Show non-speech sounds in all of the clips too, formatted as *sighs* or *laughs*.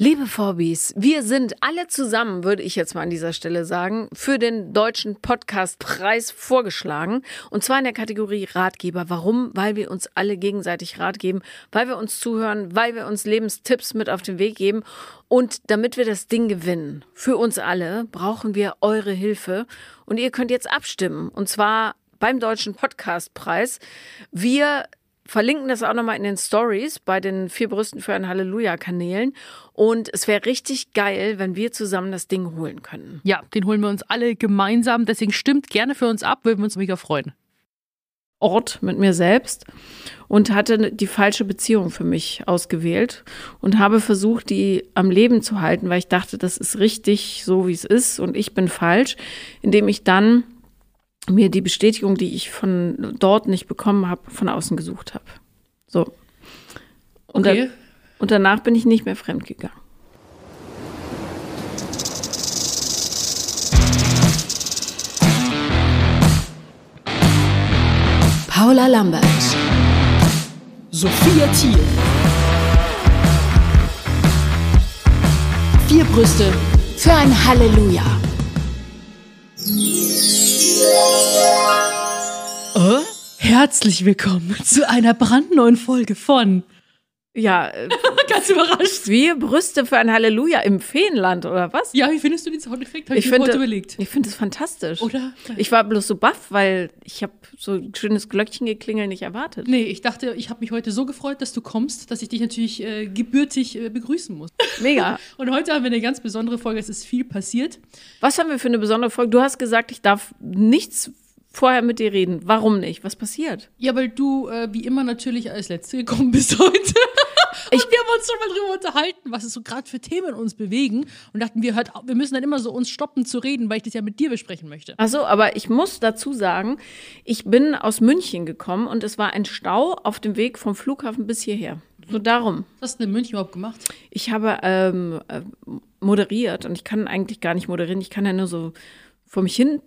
Liebe Vorbis, wir sind alle zusammen, würde ich jetzt mal an dieser Stelle sagen, für den deutschen Podcastpreis vorgeschlagen. Und zwar in der Kategorie Ratgeber. Warum? Weil wir uns alle gegenseitig Rat geben, weil wir uns zuhören, weil wir uns Lebenstipps mit auf den Weg geben. Und damit wir das Ding gewinnen, für uns alle, brauchen wir eure Hilfe. Und ihr könnt jetzt abstimmen. Und zwar beim Deutschen Podcastpreis. Wir verlinken das auch nochmal in den Stories bei den vier Brüsten für ein Halleluja-Kanälen. Und es wäre richtig geil, wenn wir zusammen das Ding holen können. Ja, den holen wir uns alle gemeinsam. Deswegen stimmt gerne für uns ab, würden wir uns mega freuen. Ort mit mir selbst und hatte die falsche Beziehung für mich ausgewählt und habe versucht, die am Leben zu halten, weil ich dachte, das ist richtig so, wie es ist und ich bin falsch, indem ich dann mir die Bestätigung, die ich von dort nicht bekommen habe, von außen gesucht habe. So. Und, Okay. dann, und danach bin ich nicht mehr fremdgegangen. Paula Lambert, Sophia Thiel. vier Brüste für ein Halleluja. Herzlich willkommen zu einer brandneuen Folge von Ja, äh, *laughs* Ganz überrascht. wir Brüste für ein Halleluja im Feenland, oder was? Ja, wie findest du den Soundeffekt? Habe ich, Ich mir finde, heute überlegt. ich finde es fantastisch. Oder? Ich war bloß so baff, weil ich habe so ein schönes Glöckchengeklingel nicht erwartet. Nee, ich dachte, ich habe mich heute so gefreut, dass du kommst, dass ich dich natürlich äh, gebürtig äh, begrüßen muss. Mega. *laughs* Und heute haben wir eine ganz besondere Folge. Es ist viel passiert. Was haben wir für eine besondere Folge? Du hast gesagt, ich darf nichts vorher mit dir reden. Warum nicht? Was passiert? Ja, weil du äh, wie immer natürlich als Letzte gekommen *laughs* bist heute. Ich- und wir haben uns schon mal drüber unterhalten, was es so gerade für Themen uns bewegen. Und dachten, wir, hört, wir müssen dann immer so uns stoppen zu reden, weil ich das ja mit dir besprechen möchte. Ach so, aber ich muss dazu sagen, ich bin aus München gekommen und es war ein Stau auf dem Weg vom Flughafen bis hierher. So darum. Was hast du denn in München überhaupt gemacht? Ich habe ähm, äh, moderiert und ich kann eigentlich gar nicht moderieren. Ich kann ja nur so vor mich hin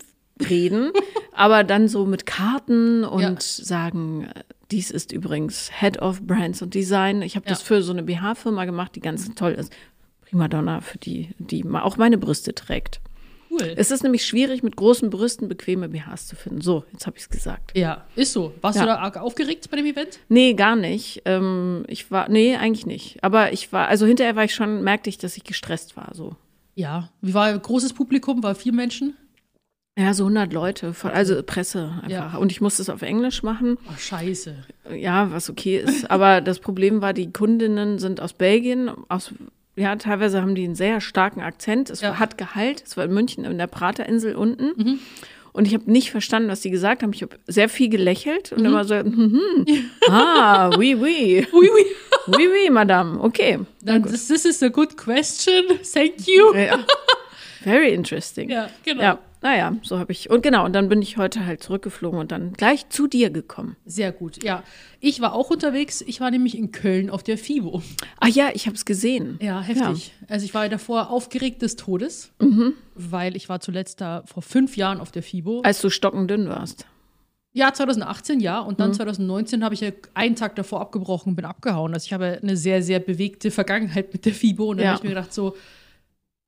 reden, aber dann so mit Karten und Ja. sagen, dies ist übrigens Head of Brands und Design. Ich habe das Ja. für so eine BH-Firma gemacht, die ganz toll ist. Primadonna, für die, die auch meine Brüste trägt. Cool. Es ist nämlich schwierig, mit großen Brüsten bequeme BHs zu finden. So, jetzt habe ich es gesagt. ja, ist so. Warst Ja. du da arg aufgeregt bei dem Event? Nee, gar nicht. Ähm, ich war, nee, eigentlich nicht. Aber ich war, also hinterher war ich schon, merkte ich, dass ich gestresst war. So. Ja. Wie war großes Publikum? War vier Menschen? Ja, so 100 Leute, also Presse einfach. Ja. Und ich musste es auf Englisch machen. Oh, scheiße. Ja, was okay ist. *laughs* Aber das Problem war, die Kundinnen sind aus Belgien, aus, ja, teilweise haben die einen sehr starken Akzent. Es Ja. hat Gehalt. Es war in München in der Praterinsel unten. Mhm. Und ich habe nicht verstanden, was die gesagt haben. Ich habe sehr viel gelächelt Mhm. und immer so, hm, hm. ah, oui, oui. *laughs* Ui, ui. Oui, oui, Madame. Okay. Dann, this, this is a good question. Thank you. Ja. Very interesting. Ja, genau. Ja, naja, so habe ich. Und genau, und dann bin ich heute halt zurückgeflogen und dann gleich zu dir gekommen. Sehr gut. Ja. Ich war auch unterwegs. Ich war nämlich in Köln auf der FIBO. Ah ja, ich habe es gesehen. Ja, heftig. Also ich war davor aufgeregt des Todes, Mhm. weil ich war zuletzt da vor fünf Jahren auf der FIBO. Als du stockendünn warst. Ja, 2018 ja. Und dann 2019 habe ich ja einen Tag davor abgebrochen und bin abgehauen. Also ich habe eine sehr, sehr bewegte Vergangenheit mit der FIBO. Und dann Ja. habe ich mir gedacht, so,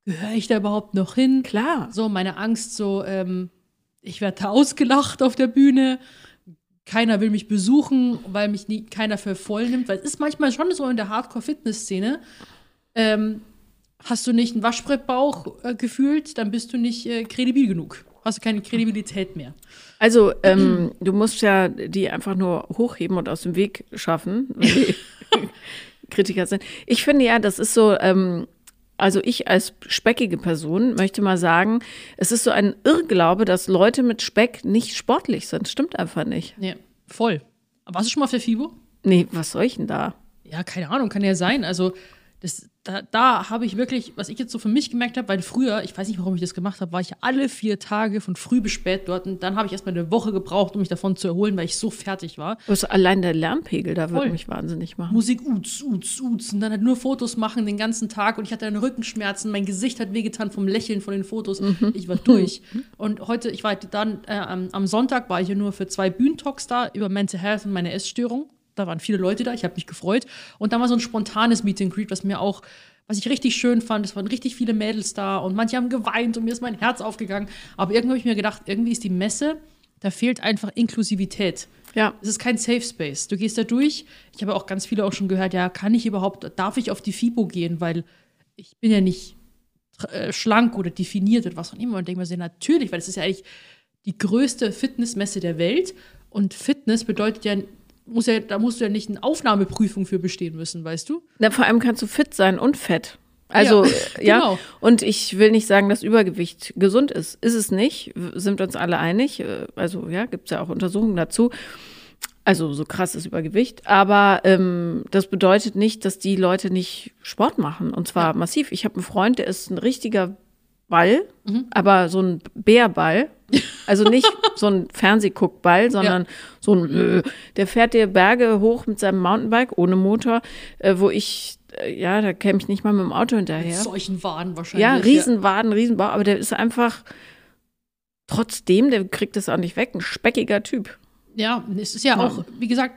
gehöre ich da überhaupt noch hin? Klar. So, meine Angst, so, ähm, ich werde da *laughs* ausgelacht auf der Bühne. Keiner will mich besuchen, weil mich nie, keiner für voll nimmt. Weil es ist manchmal schon so in der Hardcore-Fitness-Szene. Ähm, hast du nicht einen Waschbrettbauch äh, gefühlt, dann bist du nicht äh, kredibil genug. Hast du keine Kredibilität mehr. Also, ähm, du musst ja die einfach nur hochheben und aus dem Weg schaffen. *laughs* *laughs* Kritiker sind. Ich finde ja, das ist so, ähm, also ich als speckige Person möchte mal sagen, es ist so ein Irrglaube, dass Leute mit Speck nicht sportlich sind. Stimmt einfach nicht. Nee, voll. Warst du schon mal auf der FIBO? Nee, was soll ich denn da? Ja, keine Ahnung, kann ja sein. Also, das, da, da habe ich wirklich, was ich jetzt so für mich gemerkt habe, weil früher, ich weiß nicht, warum ich das gemacht habe, war ich alle vier Tage von früh bis spät dort und dann habe ich erstmal eine Woche gebraucht, um mich davon zu erholen, weil ich so fertig war. Was, allein der Lärmpegel, da würde mich wahnsinnig machen. Musik, uts, uts, uts und dann halt nur Fotos machen den ganzen Tag und ich hatte dann Rückenschmerzen, mein Gesicht hat wehgetan vom Lächeln von den Fotos. Ich war durch. *laughs* Und heute, ich war dann, äh, am, am Sonntag war ich ja nur für zwei Bühnentalks da über Mental Health und meine Essstörung. Da waren viele Leute da, ich habe mich gefreut. Und dann war so ein spontanes Meet and Greet, was mir auch, was ich richtig schön fand. Es waren richtig viele Mädels da und manche haben geweint und mir ist mein Herz aufgegangen. Aber irgendwie habe ich mir gedacht, irgendwie ist die Messe, da fehlt einfach Inklusivität. Ja. Es ist kein Safe Space. Du gehst da durch. Ich habe auch ganz viele auch schon gehört, ja, kann ich überhaupt, darf ich auf die FIBO gehen, weil ich bin ja nicht äh, schlank oder definiert oder was auch immer. Und denke mir so, natürlich, weil es ist ja eigentlich die größte Fitnessmesse der Welt. Und Fitness bedeutet ja, muss ja, da musst du ja nicht eine Aufnahmeprüfung für bestehen müssen, weißt du? Na, vor allem kannst du fit sein und fett. Also, Ja, ja, ja. genau. Und ich will nicht sagen, dass Übergewicht gesund ist. Ist es nicht, sind wir uns alle einig. Äh, Also, ja, gibt es ja auch Untersuchungen dazu. Also, so krass ist Übergewicht. Aber ähm, das bedeutet nicht, dass die Leute nicht Sport machen. Und zwar massiv. Ich habe einen Freund, der ist ein richtiger Ball, Mhm. aber so ein Bärball. Also nicht *laughs* so ein Fernsehguckball, sondern so ein, äh, der fährt dir Berge hoch mit seinem Mountainbike ohne Motor, äh, wo ich, äh, ja, da käme ich nicht mal mit dem Auto hinterher. Solchen Waden wahrscheinlich. Ja, Riesenwaden, Riesenbau, aber der ist einfach trotzdem, der kriegt das auch nicht weg, ein speckiger Typ. Ja, es ist ja, Ja. auch, wie gesagt,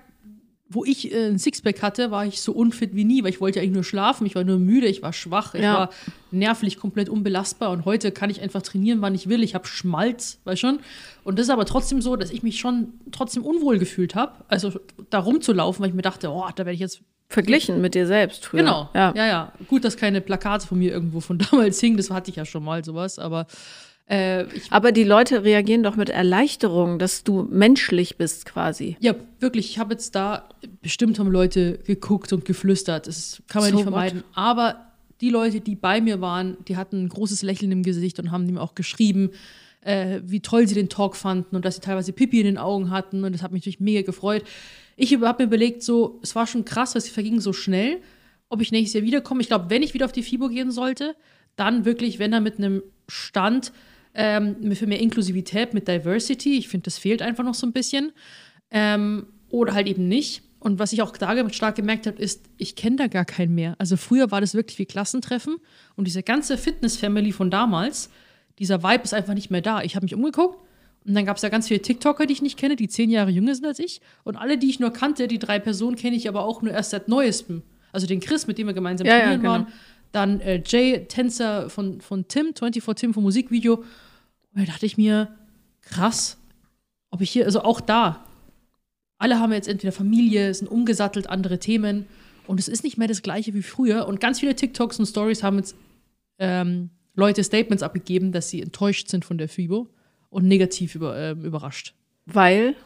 wo ich äh, ein Sixpack hatte, war ich so unfit wie nie, weil ich wollte ja eigentlich nur schlafen, ich war nur müde, ich war schwach, ich Ja. war nervlich komplett unbelastbar und heute kann ich einfach trainieren, wann ich will. Ich habe Schmalz, weißt schon. Und das ist aber trotzdem so, dass ich mich schon trotzdem unwohl gefühlt habe, also da rumzulaufen, weil ich mir dachte, oh, da werde ich jetzt Verglichen mit dir selbst früher. Genau. Ja. ja, ja. Gut, dass keine Plakate von mir irgendwo von *laughs* damals hingen, das hatte ich ja schon mal sowas, aber äh, Aber die Leute reagieren doch mit Erleichterung, dass du menschlich bist quasi. Ja, wirklich. Ich habe jetzt da, bestimmt haben Leute geguckt und geflüstert. Das kann man So nicht vermeiden. Aber die Leute, die bei mir waren, die hatten ein großes Lächeln im Gesicht und haben ihm auch geschrieben, äh, wie toll sie den Talk fanden und dass sie teilweise Pipi in den Augen hatten. Und das hat mich natürlich mega gefreut. Ich habe mir überlegt, so, es war schon krass, weil es verging so schnell, ob ich nächstes Jahr wiederkomme. Ich glaube, wenn ich wieder auf die FIBO gehen sollte, dann wirklich, wenn er mit einem Stand ähm, für mehr Inklusivität, mit Diversity. Ich finde, das fehlt einfach noch so ein bisschen. Ähm, oder halt eben nicht. Und was ich auch da stark gemerkt habe, ist, ich kenne da gar keinen mehr. Also früher war das wirklich wie Klassentreffen und diese ganze Fitness-Family von damals, dieser Vibe ist einfach nicht mehr da. Ich habe mich umgeguckt und dann gab es da ganz viele TikToker, die ich nicht kenne, die zehn Jahre jünger sind als ich. Und alle, die ich nur kannte, die drei Personen kenne ich aber auch nur erst seit neuestem. Also den Chris, mit dem wir gemeinsam Ja, ja, trainieren genau. waren. Dann äh, Jay, Tänzer von, von Tim, 24 Tim vom Musikvideo. Und da dachte ich mir, krass, ob ich hier, also auch da, alle haben jetzt entweder Familie, sind umgesattelt, andere Themen. Und es ist nicht mehr das Gleiche wie früher. Und ganz viele TikToks und Stories haben jetzt ähm, Leute Statements abgegeben, dass sie enttäuscht sind von der FIBO und negativ über, ähm, überrascht. Weil,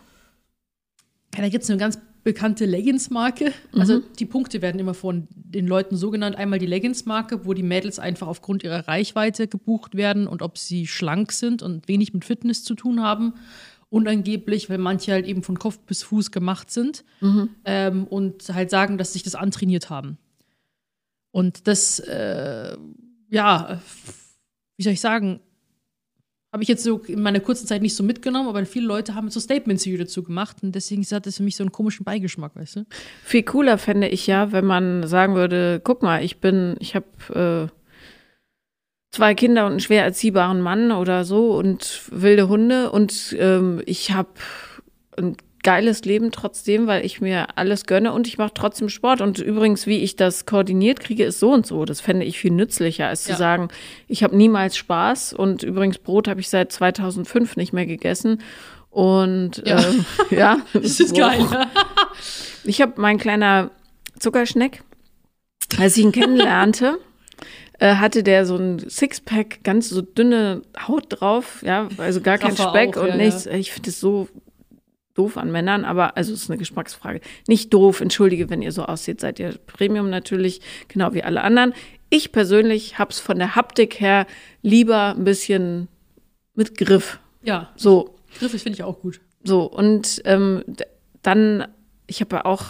Ja, da gibt es eine ganz bekannte Leggings-Marke. Also die Punkte werden immer von den Leuten so genannt. Einmal die Leggings-Marke, wo die Mädels einfach aufgrund ihrer Reichweite gebucht werden und ob sie schlank sind und wenig mit Fitness zu tun haben. Und angeblich, weil manche halt eben von Kopf bis Fuß gemacht sind ähm, und halt sagen, dass sie sich das antrainiert haben. Und das, äh, ja, wie soll ich sagen, habe ich jetzt so in meiner kurzen Zeit nicht so mitgenommen, aber viele Leute haben so Statements hier dazu gemacht und deswegen hat das für mich so einen komischen Beigeschmack, weißt du? viel cooler fände ich ja, wenn man sagen würde, guck mal, ich bin, ich habe äh, zwei Kinder und einen schwer erziehbaren Mann oder so und wilde Hunde und ähm, ich habe ein geiles Leben trotzdem, weil ich mir alles gönne und ich mache trotzdem Sport. Und übrigens, wie ich das koordiniert kriege, ist so und so. Das fände ich viel nützlicher, als Ja. zu sagen, ich habe niemals Spaß und übrigens Brot habe ich seit 2005 nicht mehr gegessen. Und Ja. ähm, *laughs* ja, Das ist geil. ich habe mein kleiner Zuckerschneck, als ich ihn kennenlernte, *laughs* äh, hatte der so ein Sixpack, ganz so dünne Haut drauf, ja, also gar kein Speck auch, und ja, nichts. Ich finde es so doof an Männern, aber also es ist eine Geschmacksfrage. Nicht doof, entschuldige, wenn ihr so aussieht, seid ihr Premium natürlich, genau wie alle anderen. Ich persönlich hab's von der Haptik her lieber ein bisschen mit Griff. Ja, So, Griff finde ich auch gut. so, und ähm, dann, ich habe ja auch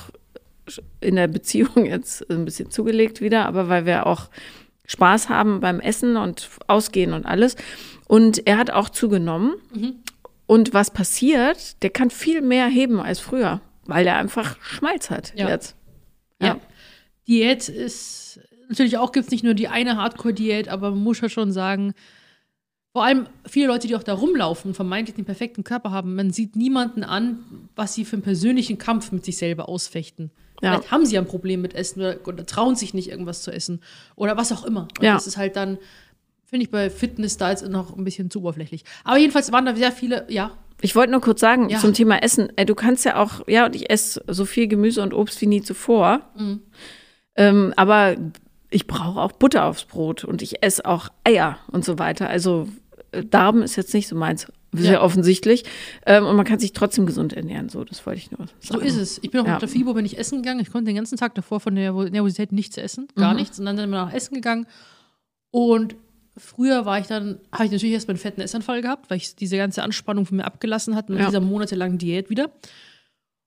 in der Beziehung jetzt ein bisschen zugelegt wieder, aber weil wir auch Spaß haben beim Essen und Ausgehen und alles. Und er hat auch zugenommen. Und was passiert, der kann viel mehr heben als früher, weil er einfach Schmalz hat Ja. jetzt. Ja. Ja. Diät ist, natürlich auch gibt es nicht nur die eine Hardcore-Diät, aber man muss ja schon sagen, Vor allem viele Leute, die auch da rumlaufen, vermeintlich den perfekten Körper haben, man sieht niemanden an, was sie für einen persönlichen Kampf mit sich selber ausfechten. Ja. Vielleicht haben sie ein Problem mit Essen oder, oder trauen sich nicht, irgendwas zu essen. Oder was auch immer. Und Ja. das ist halt dann, finde ich bei Fitness da jetzt noch ein bisschen zu oberflächlich. Aber jedenfalls waren da sehr viele, ja, Ich wollte nur kurz sagen Ja. zum Thema Essen. Ey, du kannst ja auch, ja, und ich esse so viel Gemüse und Obst wie nie zuvor. Mhm. Ähm, aber ich brauche auch Butter aufs Brot und ich esse auch Eier und so weiter. Also äh, Darm ist jetzt nicht so meins. Sehr Ja. offensichtlich. Ähm, und man kann sich trotzdem gesund ernähren. So, das wollte ich nur sagen. So ist es. Ich bin auch Ja. mit der FIBO bin ich essen gegangen. Ich konnte den ganzen Tag davor von der Nervosität nichts essen, gar nichts. Und dann sind wir nach Essen gegangen. Und früher war ich dann, habe ich natürlich erstmal einen fetten Essanfall gehabt, weil ich diese ganze Anspannung von mir abgelassen hatte mit Ja. dieser monatelangen Diät wieder.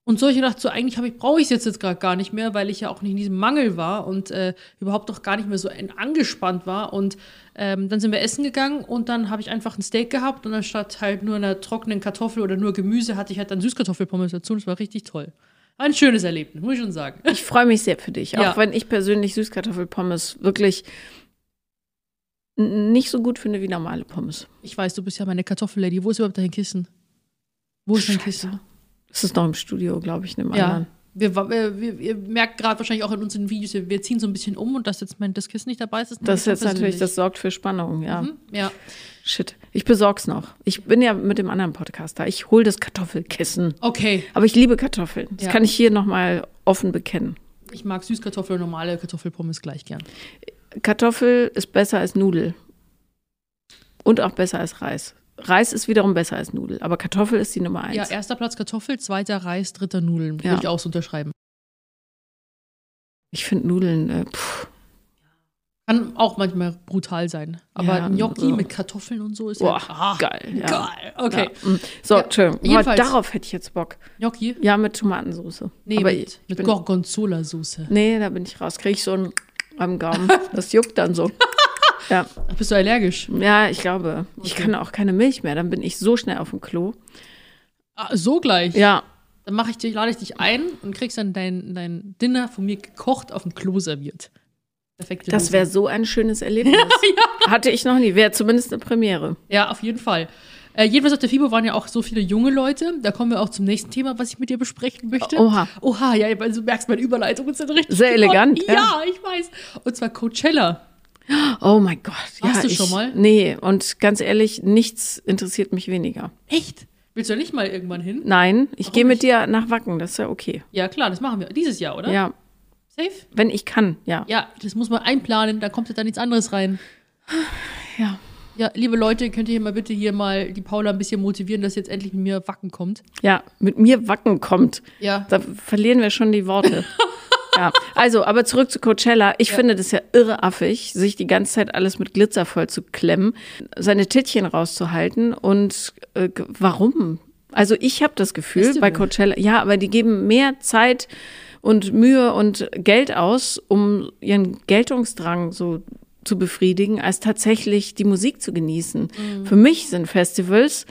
Und so habe ich gedacht, so eigentlich ich, brauche ich es jetzt, jetzt gerade gar nicht mehr, weil ich ja auch nicht in diesem Mangel war und äh, überhaupt auch gar nicht mehr so angespannt war. Und ähm, dann sind wir essen gegangen und dann habe ich einfach ein Steak gehabt und anstatt halt nur einer trockenen Kartoffel oder nur Gemüse hatte ich halt dann Süßkartoffelpommes dazu. Und das war richtig toll. Ein schönes Erlebnis, muss ich schon sagen. Ich freue mich sehr für dich. Ja. Auch wenn ich persönlich Süßkartoffelpommes wirklich nicht so gut finde wie normale Pommes. Ich weiß, du bist ja meine Kartoffellady. Wo ist überhaupt dein Kissen? Wo ist dein Kissen? Das ist noch im Studio, glaube ich, in einem Ja. anderen. Wir, wir, wir, ihr merkt gerade wahrscheinlich auch in unseren Videos, wir, ziehen so ein bisschen um und dass jetzt mein das Kissen nicht dabei ist, ist Das ist jetzt natürlich, das sorgt für Spannung, ja. Mhm, Ja. Shit. Ich besorg's noch. Ich bin ja mit dem anderen Podcast da. Ich hol das Kartoffelkissen. Okay. Aber ich liebe Kartoffeln. Das Ja. kann ich hier nochmal offen bekennen. Ich mag Süßkartoffel und normale Kartoffelpommes gleich gern. Kartoffel ist besser als Nudel. Und auch besser als Reis. Reis ist wiederum besser als Nudel. Aber Kartoffel ist die Nummer eins. Ja, erster Platz Kartoffel, zweiter Reis, dritter Nudeln. Ja. Würde ich auch so unterschreiben. Ich finde Nudeln, äh, pff, Kann auch manchmal brutal sein. Aber Ja, Gnocchi so. mit Kartoffeln und so ist boah, ja ah, geil. Ja. geil. Okay. Ja. mm. So, Ja, jedenfalls. darauf hätte ich jetzt Bock. Gnocchi? Ja, mit Tomatensauce. Nee, Aber mit, mit Gorgonzola-Soße. Nee, da bin ich raus. Kriege ich so einen am Gaumen. Das juckt dann so. *laughs* Ja, Bist du allergisch? ja, ich glaube. Ich Okay. kann auch keine Milch mehr. Dann bin ich so schnell auf dem Klo. Ah, so gleich? Ja, Dann mache ich dich, lade ich dich ein und kriegst dann dein, dein Dinner von mir gekocht auf dem Klo serviert. Perfekte das wäre so ein schönes Erlebnis. *laughs* Hatte ich noch nie. Wäre zumindest eine Premiere. Ja, auf jeden Fall. Äh, jedenfalls auf der FIBO waren ja auch so viele junge Leute. Da kommen wir auch zum nächsten Thema, was ich mit dir besprechen möchte. Oha. Oha, ja, also du merkst, meine Überleitungen sind richtig Sehr geworden. elegant, Ja. ja. ich weiß. Und zwar Coachella. Oh mein Gott. Warst ja, du ich, schon mal? Nee, und ganz ehrlich, nichts interessiert mich weniger. Echt? Willst du da nicht mal irgendwann hin? Nein, ich gehe mit dir nach Wacken. Das ist ja okay. Ja, klar, das machen wir. Dieses Jahr, oder? Ja, Safe? wenn ich kann, ja. Ja, das muss man einplanen, da kommt ja da nichts anderes rein. Ja. Ja, liebe Leute, könnt ihr mal bitte hier mal die Paula ein bisschen motivieren, dass sie jetzt endlich mit mir Wacken kommt? Ja, mit mir Wacken kommt. Ja. Da verlieren wir schon die Worte. *laughs* ja, also, aber zurück zu Coachella. Ich finde das ja irre affig, sich die ganze Zeit alles mit Glitzer voll zu klemmen, seine Tittchen rauszuhalten und äh, warum? Also ich habe das Gefühl bei Coachella, ja, aber die geben mehr Zeit und Mühe und Geld aus, um ihren Geltungsdrang so zu befriedigen, als tatsächlich die Musik zu genießen. Mhm. Für mich sind Festivals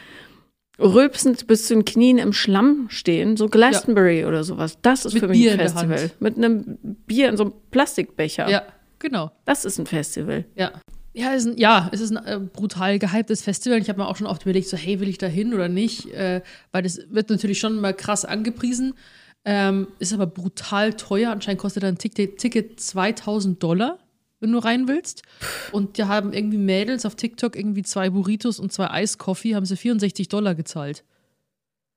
rülpsend bis zu den Knien im Schlamm stehen, so Glastonbury oder sowas. Das ist Mit für mich Bier ein Festival. Mit einem Bier in so einem Plastikbecher. Ja, genau. Das ist ein Festival. Ja. Ja, es ist ein, ja, es ist ein äh, brutal gehyptes Festival. Ich habe mir auch schon oft überlegt, so, hey, will ich da hin oder nicht? Äh, weil das wird natürlich schon mal krass angepriesen. Ähm, ist aber brutal teuer. Anscheinend kostet ein Ticket, Ticket 2000 Dollar, wenn du rein willst. Und da haben irgendwie Mädels auf TikTok irgendwie zwei Burritos und zwei Eiskoffee, haben sie 64 Dollar gezahlt.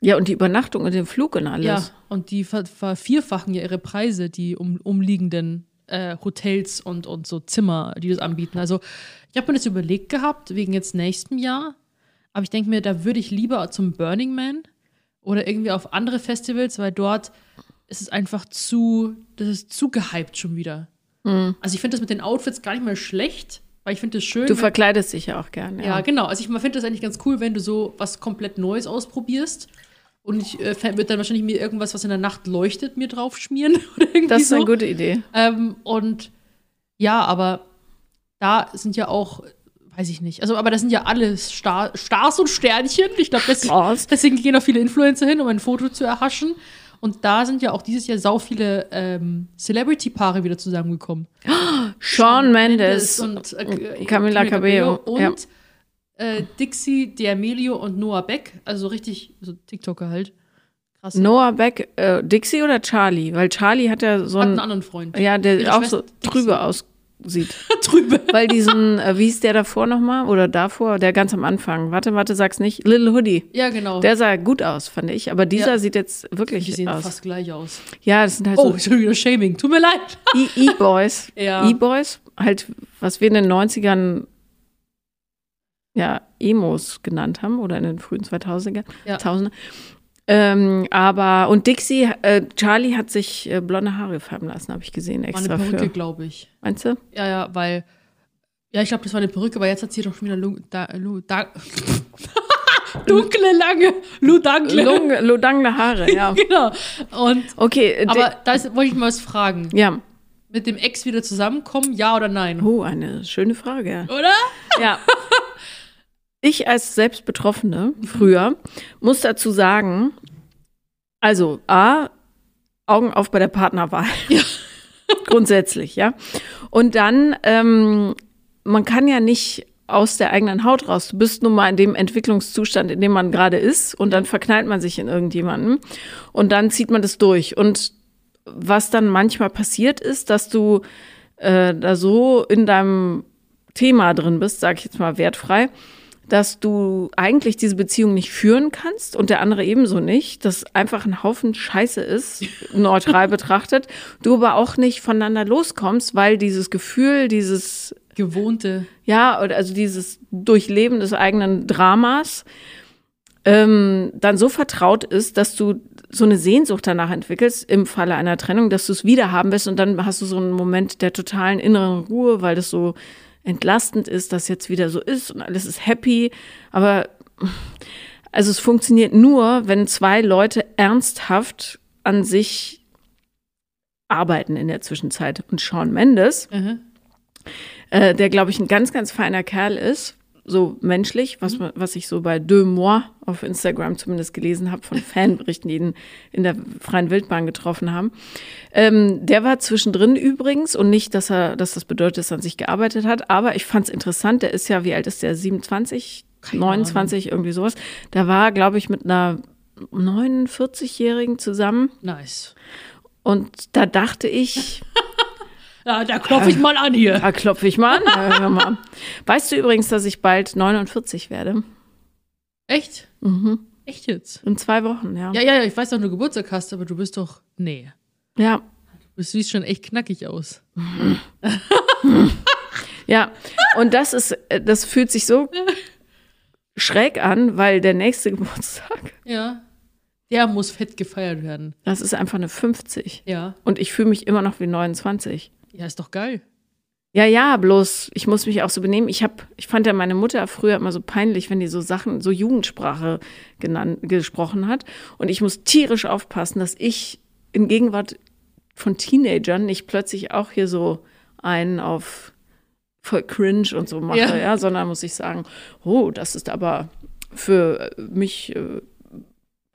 Ja, und die Übernachtung und den Flug und alles. Ja, und die ver vervierfachen ja ihre Preise, die um, umliegenden äh, Hotels und, und so Zimmer, die das anbieten. Also ich habe mir das überlegt gehabt, wegen jetzt nächstem Jahr. Aber ich denke mir, da würde ich lieber zum Burning Man oder irgendwie auf andere Festivals, weil dort ist es einfach zu, das ist zu gehypt schon wieder. Also ich finde das mit den Outfits gar nicht mal schlecht, weil ich finde das schön. Du verkleidest dich ja auch gern. ja, Ja. genau. Also ich finde das eigentlich ganz cool, wenn du so was komplett Neues ausprobierst. Und ich äh, würde dann wahrscheinlich mir irgendwas, was in der Nacht leuchtet, mir drauf schmieren. *laughs* Das ist so. eine gute Idee. Ähm, und ja, aber da sind ja auch, weiß ich nicht. Also, aber das sind ja alles Star Stars und Sternchen. Ich glaube, deswegen, deswegen gehen auch viele Influencer hin, um ein Foto zu erhaschen. Und da sind ja auch dieses Jahr sau viele ähm, Celebrity-Paare wieder zusammengekommen. Sean Mendes. und äh, Camila Cabello. Und Ja. äh, Dixie, D'Amelio und Noah Beck. Also richtig, so TikToker halt. Krass. Noah Beck, äh, Dixie oder Charlie? Weil Charlie hat ja so Hat einen einen, anderen Freund. ja, der Ihre auch Schwester so Dixie. trübe aussieht. *laughs* Drüber. Weil diesen, äh, wie hieß der davor nochmal? Oder davor? Der ganz am Anfang. Warte, warte, sag's nicht. Little Hoodie. Ja, genau. Der sah gut aus, fand ich. Aber dieser Ja. sieht jetzt wirklich die sehen aus. fast gleich aus. Ja, das sind halt Oh, so schon wieder Shaming. Tut mir leid. E- E-Boys. *laughs* Ja. E-Boys, halt, was wir in den 90ern ja, Emos genannt haben oder in den frühen 2000er. Ja. 1000er. Ähm, aber, und Dixie, äh, Charlie hat sich äh, blonde Haare färben lassen, habe ich gesehen, War eine extra Perücke, glaube ich. Meinst du? Ja, ja, weil. Ja, ich glaube, das war eine Perücke, aber jetzt hat sie doch schon wieder Lu, da, Lu, da, *laughs* dunkle, lange Ludankle. Lung, lodangle Haare, *laughs* ja. genau. Und, Okay, äh, aber da wollte ich mal was fragen. ja. Mit dem Ex wieder zusammenkommen, ja oder nein? Oh, eine schöne Frage. Oder? Ja. *laughs* Ich als Selbstbetroffene früher muss dazu sagen, also A, Augen auf bei der Partnerwahl. *laughs* Grundsätzlich, ja. Und dann, ähm, man kann ja nicht aus der eigenen Haut raus. Du bist nun mal in dem Entwicklungszustand, in dem man gerade ist, und dann verknallt man sich in irgendjemanden und dann zieht man das durch. Und was dann manchmal passiert ist, dass du äh, da so in deinem Thema drin bist, sag ich jetzt mal wertfrei, dass du eigentlich diese Beziehung nicht führen kannst und der andere ebenso nicht, dass einfach ein Haufen Scheiße ist, *laughs* neutral betrachtet, du aber auch nicht voneinander loskommst, weil dieses Gefühl, dieses Gewohnte. ja, oder also dieses Durchleben des eigenen Dramas ähm, dann so vertraut ist, dass du so eine Sehnsucht danach entwickelst im Falle einer Trennung, dass du es wieder haben willst und dann hast du so einen Moment der totalen inneren Ruhe, weil das so entlastend ist, dass jetzt wieder so ist und alles ist happy. Aber also es funktioniert nur, wenn zwei Leute ernsthaft an sich arbeiten in der Zwischenzeit. Und Sean Mendes, Mhm. äh, der, glaube ich, ein ganz, ganz feiner Kerl ist, so menschlich, was, man- was ich so bei Deux Mois auf Instagram zumindest gelesen habe, von *laughs* Fanberichten, die ihn in der freien Wildbahn getroffen haben. Ähm, der war zwischendrin übrigens und nicht, dass er, dass das bedeutet, dass er an sich gearbeitet hat, aber ich fand es interessant, der ist ja, wie alt ist der? 27, Keine 29, irgendwie sowas. Da war, glaube ich, mit einer 49-Jährigen zusammen Nice. und da dachte ich, *laughs* Ja, da klopfe ich mal an hier. Da klopfe ich mal an. Weißt du übrigens, dass ich bald 49 werde? Echt? Mhm. Echt jetzt? In zwei Wochen, ja. Ja, ja, ja, ich weiß, dass du Geburtstag hast, aber du bist doch. Nee. Ja, Du siehst schon echt knackig aus. *laughs* ja. Und das ist, äh, das fühlt sich so schräg an, weil der nächste *laughs* Geburtstag, Ja. Der muss fett gefeiert werden. das ist einfach eine 50. Ja. Und ich fühle mich immer noch wie 29. Ja, ist doch geil. Ja, ja, bloß ich muss mich auch so benehmen. Ich hab, ich fand ja meine Mutter früher immer so peinlich, wenn die so Sachen, so Jugendsprache genannt, gesprochen hat. Und ich muss tierisch aufpassen, dass ich in Gegenwart von Teenagern nicht plötzlich auch hier so einen auf voll cringe und so mache, Ja. ja, sondern muss ich sagen, oh, das ist aber für mich äh,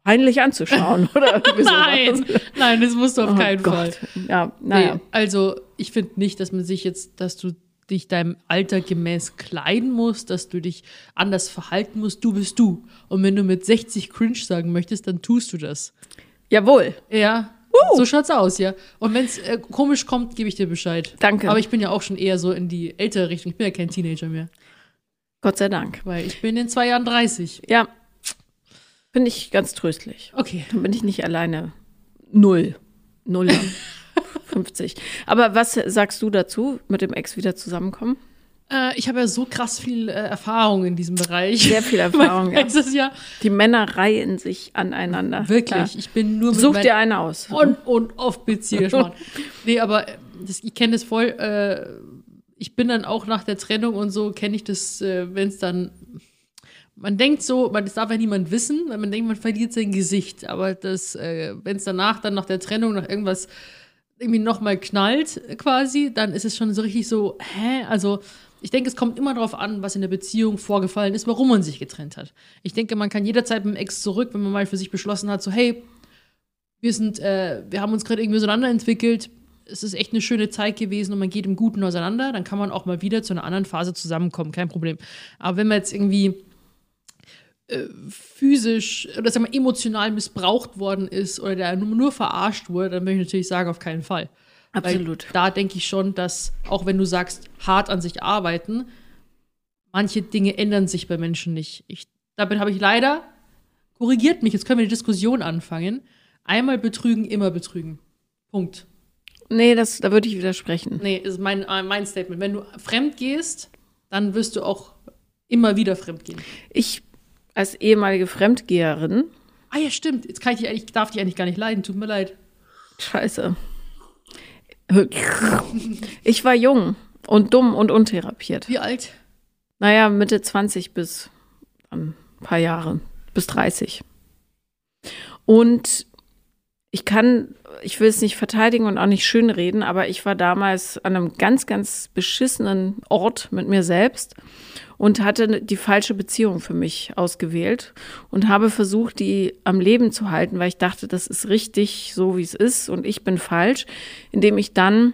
peinlich anzuschauen *laughs* oder. *laughs* Nein, nein, das musst du auf Oh keinen Fall. Gott. Ja, naja. Nee, also ich finde nicht, dass man sich jetzt, dass du dich deinem Alter gemäß kleiden musst, dass du dich anders verhalten musst. Du bist du. Und wenn du mit 60 cringe sagen möchtest, dann tust du das. Jawohl. Ja. So schaut's aus, ja. Und wenn's äh, komisch kommt, gebe ich dir Bescheid. Danke. Aber ich bin ja auch schon eher so in die ältere Richtung. Ich bin ja kein Teenager mehr. Gott sei Dank. Weil ich bin in zwei Jahren 30. Ja. Finde ich ganz tröstlich. Okay. Dann bin ich nicht alleine. Null. Null. *laughs* 50. Aber was sagst du dazu, mit dem Ex wieder zusammenkommen? Äh, ich habe ja so krass viel äh, Erfahrung in diesem Bereich. Sehr viel *laughs* Erfahrung, ja. Ja Die Männer reihen sich aneinander. wirklich. Ja. Ich bin nur mit Such dir eine aus. on und off Beziehung. nee, aber äh, das, ich kenne das voll. Äh, ich bin dann auch nach der Trennung und so, kenne ich das, äh, wenn es dann. Man denkt so, man, das darf ja niemand wissen, weil man denkt, man verliert sein Gesicht. Aber das, äh, wenn es danach dann nach der Trennung noch irgendwas irgendwie nochmal knallt, quasi, dann ist es schon so richtig so, hä? Also, ich denke, es kommt immer darauf an, was in der Beziehung vorgefallen ist, warum man sich getrennt hat. Ich denke, man kann jederzeit mit dem Ex zurück, wenn man mal für sich beschlossen hat, so, hey, wir sind, äh, wir haben uns gerade irgendwie auseinander entwickelt. es ist echt eine schöne Zeit gewesen und man geht im Guten auseinander, dann kann man auch mal wieder zu einer anderen Phase zusammenkommen, kein Problem. Aber wenn man jetzt irgendwie äh, physisch oder sagen wir emotional missbraucht worden ist oder der nur, nur verarscht wurde, dann würde ich natürlich sagen, auf keinen Fall. Absolut. Weil da denke ich schon, dass auch wenn du sagst, hart an sich arbeiten, manche Dinge ändern sich bei Menschen nicht. Ich, damit habe ich leider, korrigiert mich, jetzt können wir eine Diskussion anfangen. Einmal betrügen, immer betrügen. Punkt. Nee, das, da würde ich widersprechen. Nee, ist mein, äh, mein Statement. Wenn du fremd gehst, dann wirst du auch immer wieder fremd gehen. Ich als ehemalige Fremdgeherin, Ah ja, stimmt. Jetzt kann ich, dich ich darf dich eigentlich gar nicht leiden. Tut mir leid. scheiße. Ich war jung und dumm und untherapiert. Wie alt? Naja, Mitte 20 bis ein paar Jahre, bis 30. Und ich kann, ich will es nicht verteidigen und auch nicht schönreden, aber ich war damals an einem ganz, ganz beschissenen Ort mit mir selbst und hatte die falsche Beziehung für mich ausgewählt und habe versucht, die am Leben zu halten, weil ich dachte, das ist richtig, so wie es ist und ich bin falsch, indem ich dann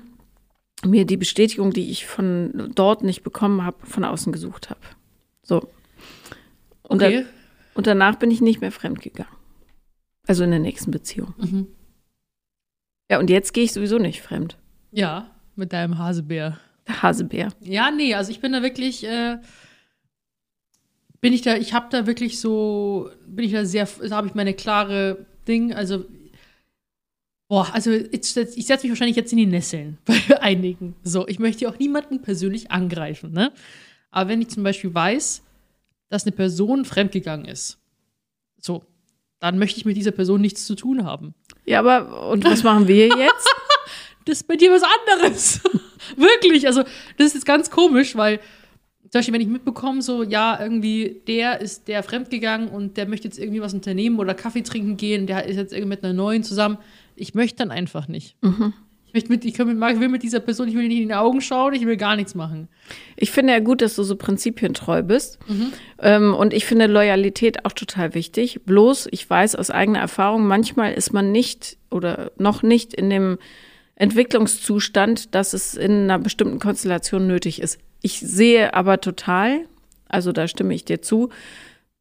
mir die Bestätigung, die ich von dort nicht bekommen habe, von außen gesucht habe. So. Und, Okay. da, und danach bin ich nicht mehr fremdgegangen. Also in der nächsten Beziehung. Mhm. Ja, und jetzt gehe ich sowieso nicht fremd. Ja, mit deinem Hasebär. Der Hasebär. Ja, nee, also ich bin da wirklich, äh, bin ich da, ich habe da wirklich so, bin ich da sehr, da habe ich meine klare Ding, also, boah, also setz- ich setze mich wahrscheinlich jetzt in die Nesseln *laughs* bei einigen. So, ich möchte ja auch niemanden persönlich angreifen, ne? Aber wenn ich zum Beispiel weiß, dass eine Person fremdgegangen ist, so, dann möchte ich mit dieser Person nichts zu tun haben. Ja, aber und was machen wir jetzt? *laughs* das ist bei dir was anderes. *laughs* Wirklich, also das ist jetzt ganz komisch, weil zum Beispiel, wenn ich mitbekomme, so, ja, irgendwie, der ist der fremdgegangen und der möchte jetzt irgendwie was unternehmen oder Kaffee trinken gehen, der ist jetzt irgendwie mit einer neuen zusammen. Ich möchte dann einfach nicht. Ich möchte mit, ich kann mit, ich will mit dieser Person, ich will nicht in die Augen schauen, ich will gar nichts machen. Ich finde ja gut, dass du so prinzipientreu bist. Ähm, und ich finde Loyalität auch total wichtig. Bloß, ich weiß aus eigener Erfahrung, manchmal ist man nicht oder noch nicht in dem Entwicklungszustand, dass es in einer bestimmten Konstellation nötig ist. Ich sehe aber total, also da stimme ich dir zu,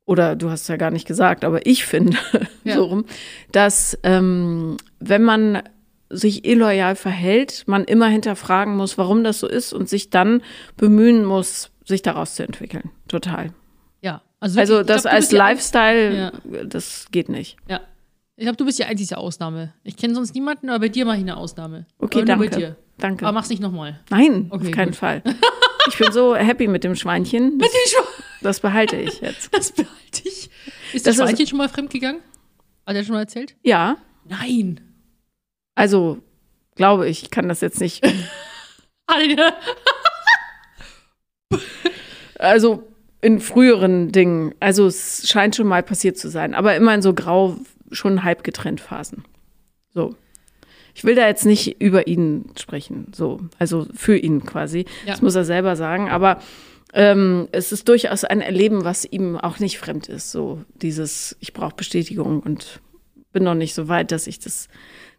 oder du hast es ja gar nicht gesagt, aber ich finde *laughs* Ja. so rum, dass ähm, wenn man sich illoyal verhält, man immer hinterfragen muss, warum das so ist und sich dann bemühen muss, sich daraus zu entwickeln. Total. Ja. Also, Also das glaub, als Lifestyle, das geht nicht. Ja. Ich glaube, du bist die einzige Ausnahme. Ich kenne sonst niemanden, aber bei dir mache ich eine Ausnahme. Okay, aber nur danke. bei dir. Danke. Aber mach's nicht nochmal. Nein, Okay, auf keinen gut. Fall. *laughs* Ich bin so happy mit dem Schweinchen. Das, das behalte ich jetzt. *laughs* Das behalte ich. Ist Das das ist- Schweinchen schon mal fremdgegangen? Hat er schon mal erzählt? Ja, Nein. Also glaube ich, ich kann das jetzt nicht. *laughs* *laughs* Also in früheren Dingen. Also es scheint schon mal passiert zu sein, aber immer in so grau, schon halb getrennt Phasen. So. Ich will da jetzt nicht über ihn sprechen, so, also für ihn quasi. Ja. Das muss er selber sagen, aber ähm, es ist durchaus ein Erleben, was ihm auch nicht fremd ist. So dieses, ich brauche Bestätigung und bin noch nicht so weit, dass ich das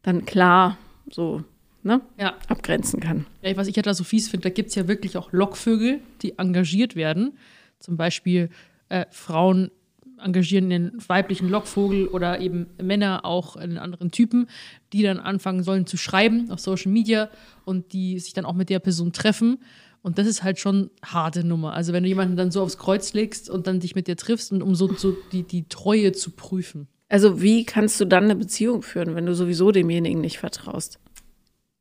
dann klar so ne, Ja. abgrenzen kann. Ja, was ich ja da so fies finde, da gibt es ja wirklich auch Lockvögel, die engagiert werden. Zum Beispiel äh, Frauen engagieren den weiblichen Lockvogel oder eben Männer auch einen anderen Typen, die dann anfangen sollen zu schreiben auf Social Media und die sich dann auch mit der Person treffen. Und das ist halt schon harte Nummer. Also wenn du jemanden dann so aufs Kreuz legst und dann dich mit dir triffst und um so, so die, die Treue zu prüfen. Also wie kannst du dann eine Beziehung führen, wenn du sowieso demjenigen nicht vertraust?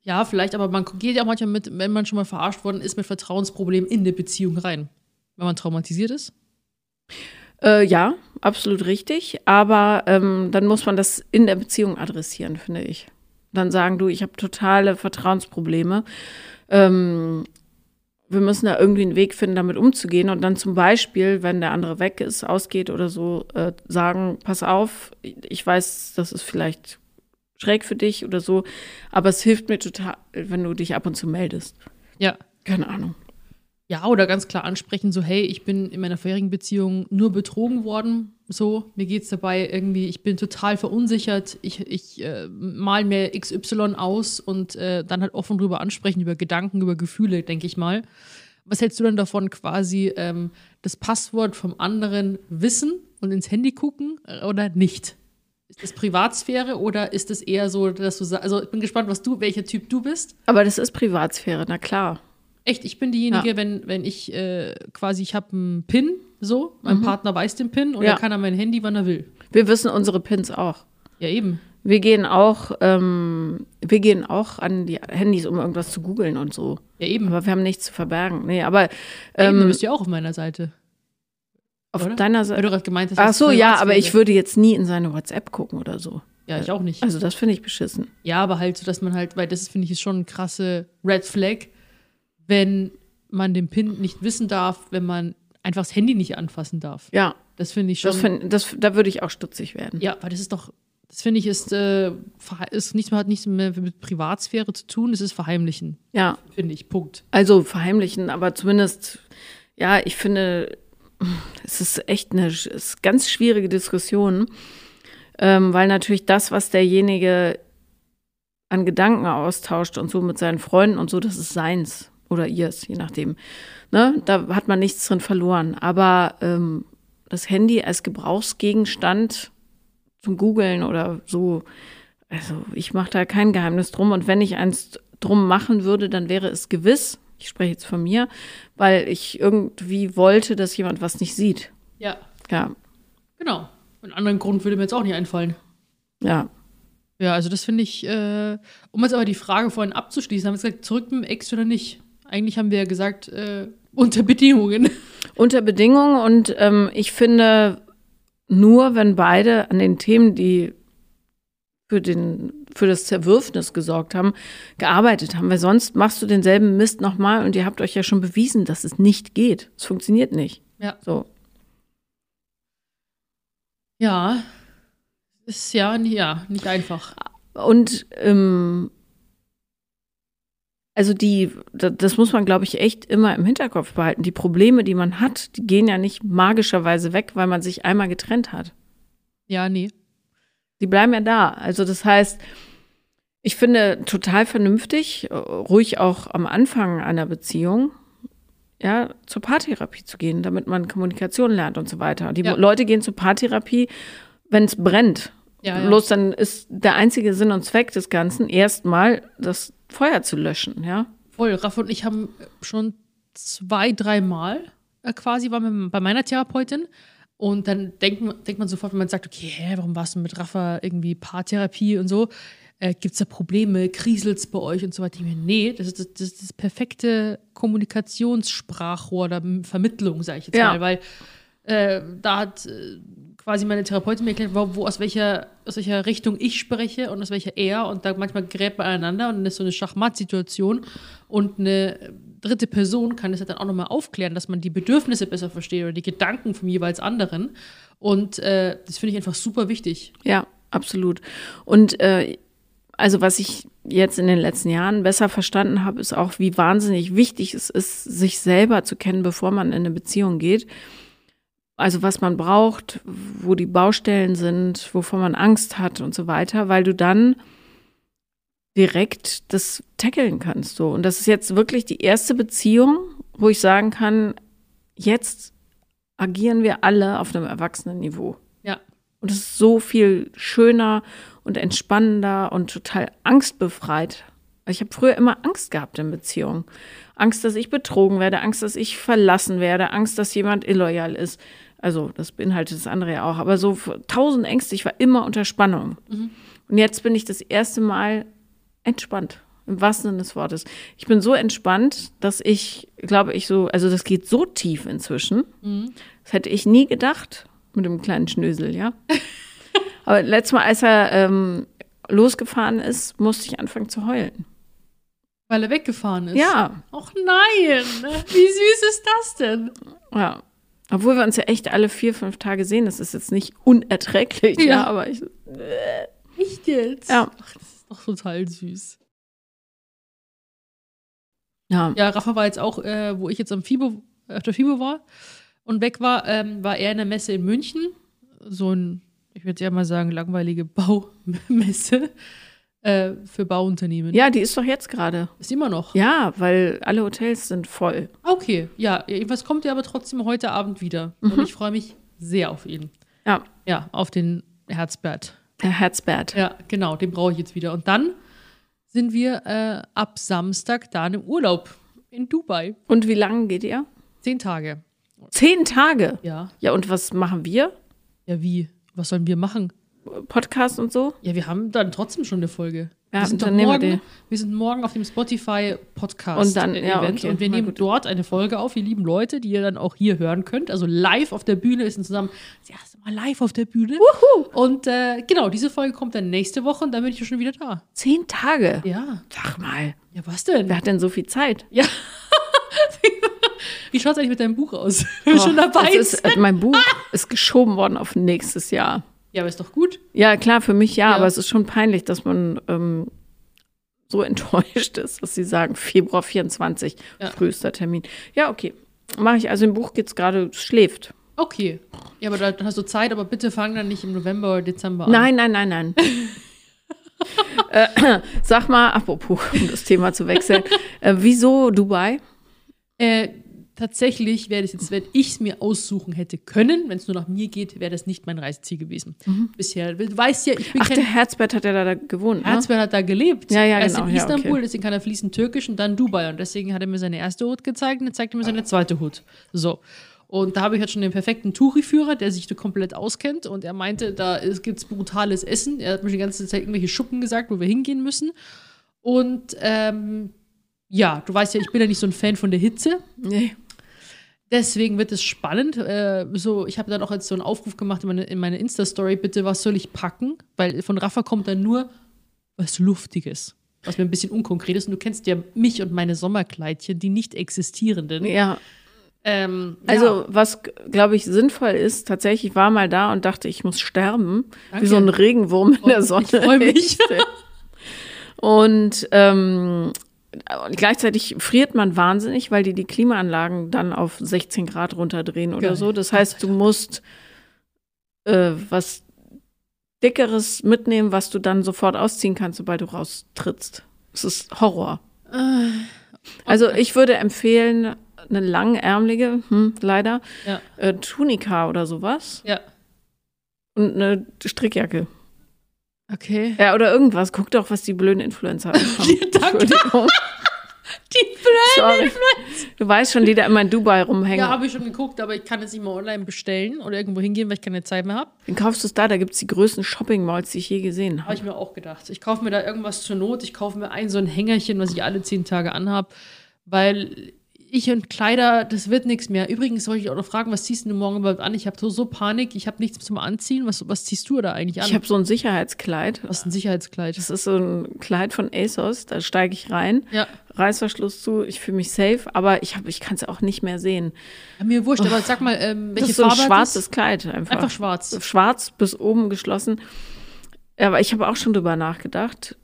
Ja, vielleicht, aber man geht ja auch manchmal mit, wenn man schon mal verarscht worden ist, mit Vertrauensproblemen in eine Beziehung rein. Wenn man traumatisiert ist. Äh, ja, absolut richtig. Aber ähm, dann muss man das in der Beziehung adressieren, finde ich. Dann sagen, du, ich habe totale Vertrauensprobleme. Ähm, wir müssen da irgendwie einen Weg finden, damit umzugehen. Und dann zum Beispiel, wenn der andere weg ist, ausgeht oder so, äh, sagen, pass auf, ich weiß, das ist vielleicht schräg für dich oder so, aber es hilft mir total, wenn du dich ab und zu meldest. Ja. Keine Ahnung. Ja, oder ganz klar ansprechen, so, hey, ich bin in meiner vorherigen Beziehung nur betrogen worden. So, mir geht es dabei irgendwie, ich bin total verunsichert. Ich, ich äh, mal mir XY aus und äh, dann halt offen drüber ansprechen, über Gedanken, über Gefühle, denke ich mal. Was hältst du denn davon, quasi ähm, das Passwort vom anderen wissen und ins Handy gucken oder nicht? Ist das Privatsphäre oder ist es eher so, dass du sagst, also ich bin gespannt, was du, welcher Typ du bist. Aber das ist Privatsphäre, na klar. Echt, ich bin diejenige, Ja. wenn, wenn ich äh, quasi, ich habe einen PIN, so, mein Partner weiß den PIN und Mhm. Ja. er kann an mein Handy, wann er will. Wir wissen unsere Pins auch. Ja, eben. Wir gehen auch, ähm, wir gehen auch an die Handys, um irgendwas zu googeln und so. Ja, eben. Aber wir haben nichts zu verbergen. Nee, aber eben, du ähm, bist ja auch auf meiner Seite. auf oder? deiner Weil Seite. du gerade gemeint hast, Ach das so, ja, aber ich würde jetzt nie in seine WhatsApp gucken oder so. Ja, ich auch nicht. Also das finde ich beschissen. Ja, aber halt so, dass man halt, weil das finde ich ist schon eine krasse Red Flag, wenn man den PIN nicht wissen darf, wenn man einfach das Handy nicht anfassen darf. Ja, Das finde ich schon. das find, das, da würde ich auch stutzig werden. ja, weil das ist doch, das finde ich ist, äh, ist nichts mehr, hat nichts mehr mit Privatsphäre zu tun, es ist Verheimlichen, Ja, finde ich. Punkt. also verheimlichen, aber zumindest, ja, ich finde, es ist echt eine ist ganz schwierige Diskussion, ähm, weil natürlich das, was derjenige an Gedanken austauscht und so mit seinen Freunden und so, das ist seins oder ihrs, je nachdem. Ne? Da hat man nichts drin verloren. Aber ähm, das Handy als Gebrauchsgegenstand zum Googeln oder so, also ich mache da kein Geheimnis drum. Und wenn ich eins drum machen würde, dann wäre es gewiss, ich spreche jetzt von mir, weil ich irgendwie wollte, dass jemand was nicht sieht. Ja, Ja, genau. Einen anderen Grund würde mir jetzt auch nicht einfallen. ja. Ja, also das finde ich, äh, um jetzt aber die Frage vorhin abzuschließen, haben wir gesagt, zurück mit dem Ex oder nicht? Eigentlich haben wir ja gesagt, äh, unter Bedingungen. *laughs* Unter Bedingungen und ähm, ich finde, nur wenn beide an den Themen, die für, den, für das Zerwürfnis gesorgt haben, gearbeitet haben. Weil sonst machst du denselben Mist nochmal und ihr habt euch ja schon bewiesen, dass es nicht geht. Es funktioniert nicht. Ja. So. Ja, ist ja, ja nicht einfach. Und ähm, also die, da- das muss man, glaube ich, echt immer im Hinterkopf behalten. Die Probleme, die man hat, die gehen ja nicht magischerweise weg, weil man sich einmal getrennt hat. Ja, nee. Die bleiben ja da. Also das heißt, ich finde total vernünftig, ruhig auch am Anfang einer Beziehung, ja, zur Paartherapie zu gehen, damit man Kommunikation lernt und so weiter. Die Ja. Leute gehen zur Paartherapie, wenn es brennt. Ja, ja. Bloß dann ist der einzige Sinn und Zweck des Ganzen erstmal das Feuer zu löschen, ja. Voll. Raff und ich haben schon zwei, dreimal äh, quasi waren wir bei meiner Therapeutin. Und dann denkt man, denkt man sofort, wenn man sagt, okay, hä, warum warst du mit Rafa irgendwie Paartherapie und so? Äh, Gibt es da Probleme? Kriselt es bei euch und so weiter? Ich mir, nee, das ist das, das, ist das perfekte Kommunikationssprachrohr oder Vermittlung, sage ich jetzt Ja. mal, weil äh, da hat äh, quasi meine Therapeutin mir erklärt, wo, wo aus welcher aus welcher Richtung ich spreche und aus welcher er und da manchmal gerät man aneinander und dann ist so eine Schachmatt-Situation und eine dritte Person kann das ja dann auch nochmal aufklären, dass man die Bedürfnisse besser versteht oder die Gedanken vom jeweils anderen und äh, das finde ich einfach super wichtig. Ja, absolut. Und äh, also was ich jetzt in den letzten Jahren besser verstanden habe, ist auch, wie wahnsinnig wichtig es ist, sich selber zu kennen, bevor man in eine Beziehung geht. Also was man braucht, wo die Baustellen sind, wovor man Angst hat und so weiter, weil du dann direkt das tackeln kannst. So. Und das ist jetzt wirklich die erste Beziehung, wo ich sagen kann, jetzt agieren wir alle auf einem Erwachsenenniveau. Ja. Und es ist so viel schöner und entspannender und total angstbefreit. Also Ich habe früher immer Angst gehabt in Beziehungen. Angst, dass ich betrogen werde, Angst, dass ich verlassen werde, Angst, dass jemand illoyal ist. Also das beinhaltet das andere ja auch. Aber so tausend Ängste, ich war immer unter Spannung. Und jetzt bin ich das erste Mal entspannt. Im wahrsten Sinne des Wortes. Ich bin so entspannt, dass ich, glaube ich, so, also das geht so tief inzwischen. Das hätte ich nie gedacht mit dem kleinen Schnösel, ja. *laughs* Aber letztes Mal, als er ähm, losgefahren ist, musste ich anfangen zu heulen. Weil er weggefahren ist. Ja, Och nein, wie süß ist das denn? ja. Obwohl wir uns ja echt alle vier, fünf Tage sehen, das ist jetzt nicht unerträglich, ja, Ja. aber ich, Nicht jetzt? Ja. Ach, das ist doch total süß. ja, Ja, Rafa war jetzt auch, äh, wo ich jetzt am FIBO, auf der FIBO war und weg war, ähm, war er in der Messe in München. so ein, ich würde ja mal sagen, langweilige Baumesse äh, für Bauunternehmen. Ja, die ist doch jetzt gerade. Ist immer noch. Ja, weil alle Hotels sind voll. Okay, ja, was kommt ja aber trotzdem heute Abend wieder. Mhm. Und ich freue mich sehr auf ihn. Ja, Ja, auf den Herzbert. Herr Herzbert. Ja, genau, den brauche ich jetzt wieder. Und dann sind wir äh, ab Samstag da im Urlaub in Dubai. Und wie lange geht ihr? Zehn Tage. Zehn Tage. Ja. Ja, und was machen wir? Ja, wie? Was sollen wir machen? Podcast und so? Ja, wir haben dann trotzdem schon eine Folge. Ja, wir, sind dann wir morgen, die. wir sind morgen auf dem Spotify Podcast Und dann- ja, Event okay, und wir nehmen gut. dort eine Folge auf, ihr lieben Leute, die ihr dann auch hier hören könnt. Also live auf der Bühne ist zusammen das erste Mal live auf der Bühne. Und äh, genau, diese Folge kommt dann nächste Woche und dann bin ich ja schon wieder da. Zehn Tage? Ja. Sag mal, Ja, was denn? wer hat denn so viel Zeit? *laughs* Wie schaut es eigentlich mit deinem Buch aus? *laughs* Wenn wir Oh, schon dabei ist, äh, Mein Buch ist geschoben worden auf nächstes Jahr. Ja, aber ist doch gut. Ja, klar, für mich ja, Ja. aber es ist schon peinlich, dass man ähm, so *laughs* enttäuscht ist, dass sie sagen, Februar 24, Ja. frühester Termin. Ja, okay. Mache ich. Also im Buch geht's gerade, es schläft. Okay. Ja, aber da- dann hast du Zeit, aber bitte fang dann nicht im November oder Dezember an. Nein, nein, nein, nein. *laughs* äh, sag mal, apropos, um das Thema zu wechseln, äh, wieso Dubai? Äh, tatsächlich wäre das jetzt, wenn ich es mir aussuchen hätte können, wenn es nur nach mir geht, wäre das nicht mein Reiseziel gewesen. Bisher. Du weißt ja, ich bin Mhm. Ach, der kein Herzbert hat ja da gewohnt, ne? Herzberg hat da gelebt. Ja, ja, er ist genau, in ja, Istanbul, okay. deswegen kann er fließend Türkisch und dann Dubai. Und deswegen hat er mir seine erste Hut gezeigt und jetzt zeigt er mir seine zweite Hut. So. Und da habe ich jetzt schon den perfekten Touri-Führer, der sich da komplett auskennt. Und er meinte, da gibt es brutales Essen. Er hat mir die ganze Zeit irgendwelche Schuppen gesagt, wo wir hingehen müssen. Und ähm, ja, du weißt ja, ich bin ja nicht so ein Fan von der Hitze. Nee. Deswegen wird es spannend. Äh, so, ich habe dann auch jetzt so einen Aufruf gemacht in meine, in meine Insta-Story, bitte, was soll ich packen? Weil von Rafa kommt dann nur was Luftiges. Was mir ein bisschen unkonkret ist. Und du kennst ja mich und meine Sommerkleidchen, die nicht existierenden. Ja, Ähm, also ja, was, glaube ich, sinnvoll ist, tatsächlich ich war mal da und dachte, ich muss sterben, Danke. wie so ein Regenwurm in Oh, der Sonne. ich freu mich. *laughs* Und ähm, gleichzeitig friert man wahnsinnig, weil die die Klimaanlagen dann auf 16 Grad runterdrehen oder Geil. so. Das heißt, du musst äh, was Dickeres mitnehmen, was du dann sofort ausziehen kannst, sobald du raustrittst. Es ist Horror. Äh, Also ich würde empfehlen, eine langärmelige, hm, leider, ja, äh, Tunika oder sowas ja. und eine Strickjacke. Okay. Ja, oder irgendwas. Guck doch, was die blöden Influencer *laughs* haben. Danke. Entschuldigung. *laughs* Die Blöde. Sorry. Du weißt schon, die da immer in Dubai rumhängen. Ja, habe ich schon geguckt, aber ich kann jetzt nicht mal online bestellen oder irgendwo hingehen, weil ich keine Zeit mehr habe. Dann kaufst du es da, da gibt es die größten Shopping-Malls, die ich je gesehen Habe habe. ich mir auch gedacht. Ich kaufe mir da irgendwas zur Not. Ich kaufe mir ein so ein Hängerchen, was ich alle zehn Tage anhab, weil ich und Kleider, das wird nichts mehr. Übrigens soll ich auch noch fragen, was ziehst du morgen überhaupt an? Ich habe so, so Panik, ich habe nichts zum Anziehen. Was, was ziehst du da eigentlich an? Ich habe so ein Sicherheitskleid. was ist ein Sicherheitskleid? Das ist so ein Kleid von ASOS, da steige ich rein, Ja, Reißverschluss zu, ich fühle mich safe, aber ich, hab- ich kann es auch nicht mehr sehen. mir wurscht, aber sag mal, ähm, Das welche ist so ein schwarzes das? Kleid einfach. Einfach schwarz. Schwarz bis oben geschlossen. Aber ich habe auch schon drüber nachgedacht.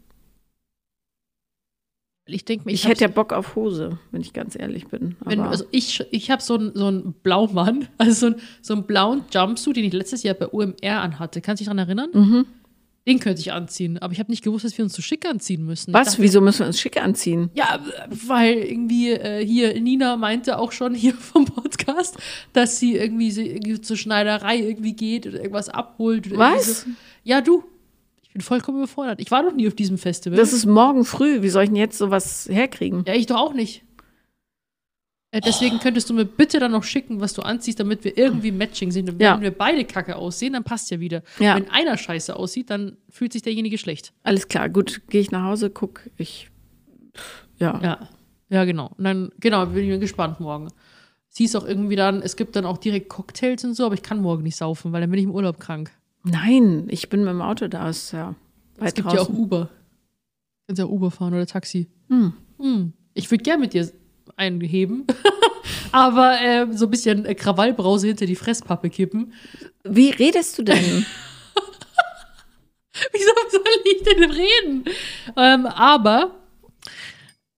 Ich denke mir, Ich, ich, hätte ja Bock auf Hose, wenn ich ganz ehrlich bin. Wenn, also ich ich habe so einen so einen Blaumann, *laughs* also so, ein, so einen blauen Jumpsuit, den ich letztes Jahr bei UMR anhatte. Kannst du dich daran erinnern? Mhm. Den könnte ich anziehen. Aber ich habe nicht gewusst, dass wir uns so schick anziehen müssen. Was? dachte, Wieso müssen wir uns schick anziehen? Ja, weil irgendwie äh, hier Nina meinte auch schon hier *laughs* vom Podcast, dass sie irgendwie, sie irgendwie zur Schneiderei irgendwie geht oder irgendwas abholt. Oder Was? So. Ja, du. Ich bin vollkommen überfordert. Ich war noch nie auf diesem Festival. Das ist morgen früh. Wie soll ich denn jetzt sowas herkriegen? ja, ich doch auch nicht. Äh, deswegen könntest du mir bitte dann noch schicken, was du anziehst, damit wir irgendwie Matching sind. Und Ja. wenn wir beide kacke aussehen, dann passt ja wieder. Ja. Wenn einer scheiße aussieht, dann fühlt sich derjenige schlecht. Alles klar, gut, gehe ich nach Hause, guck, ich. Ja. Ja, ja, genau. Und dann, genau, bin ich gespannt morgen. Sie ist auch irgendwie dann, es gibt dann auch direkt Cocktails und so, aber ich kann morgen nicht saufen, weil dann bin ich im Urlaub krank. Nein, ich bin mit dem Auto da, ist ja weit es gibt draußen. ja auch Uber. Kannst ja Uber fahren oder Taxi. Hm. Hm. Ich würde gern mit dir einheben, *laughs* aber äh, so ein bisschen äh, Krawallbrause hinter die Fresspappe kippen. Wie redest du denn? *laughs* Wieso soll ich denn reden? Ähm, aber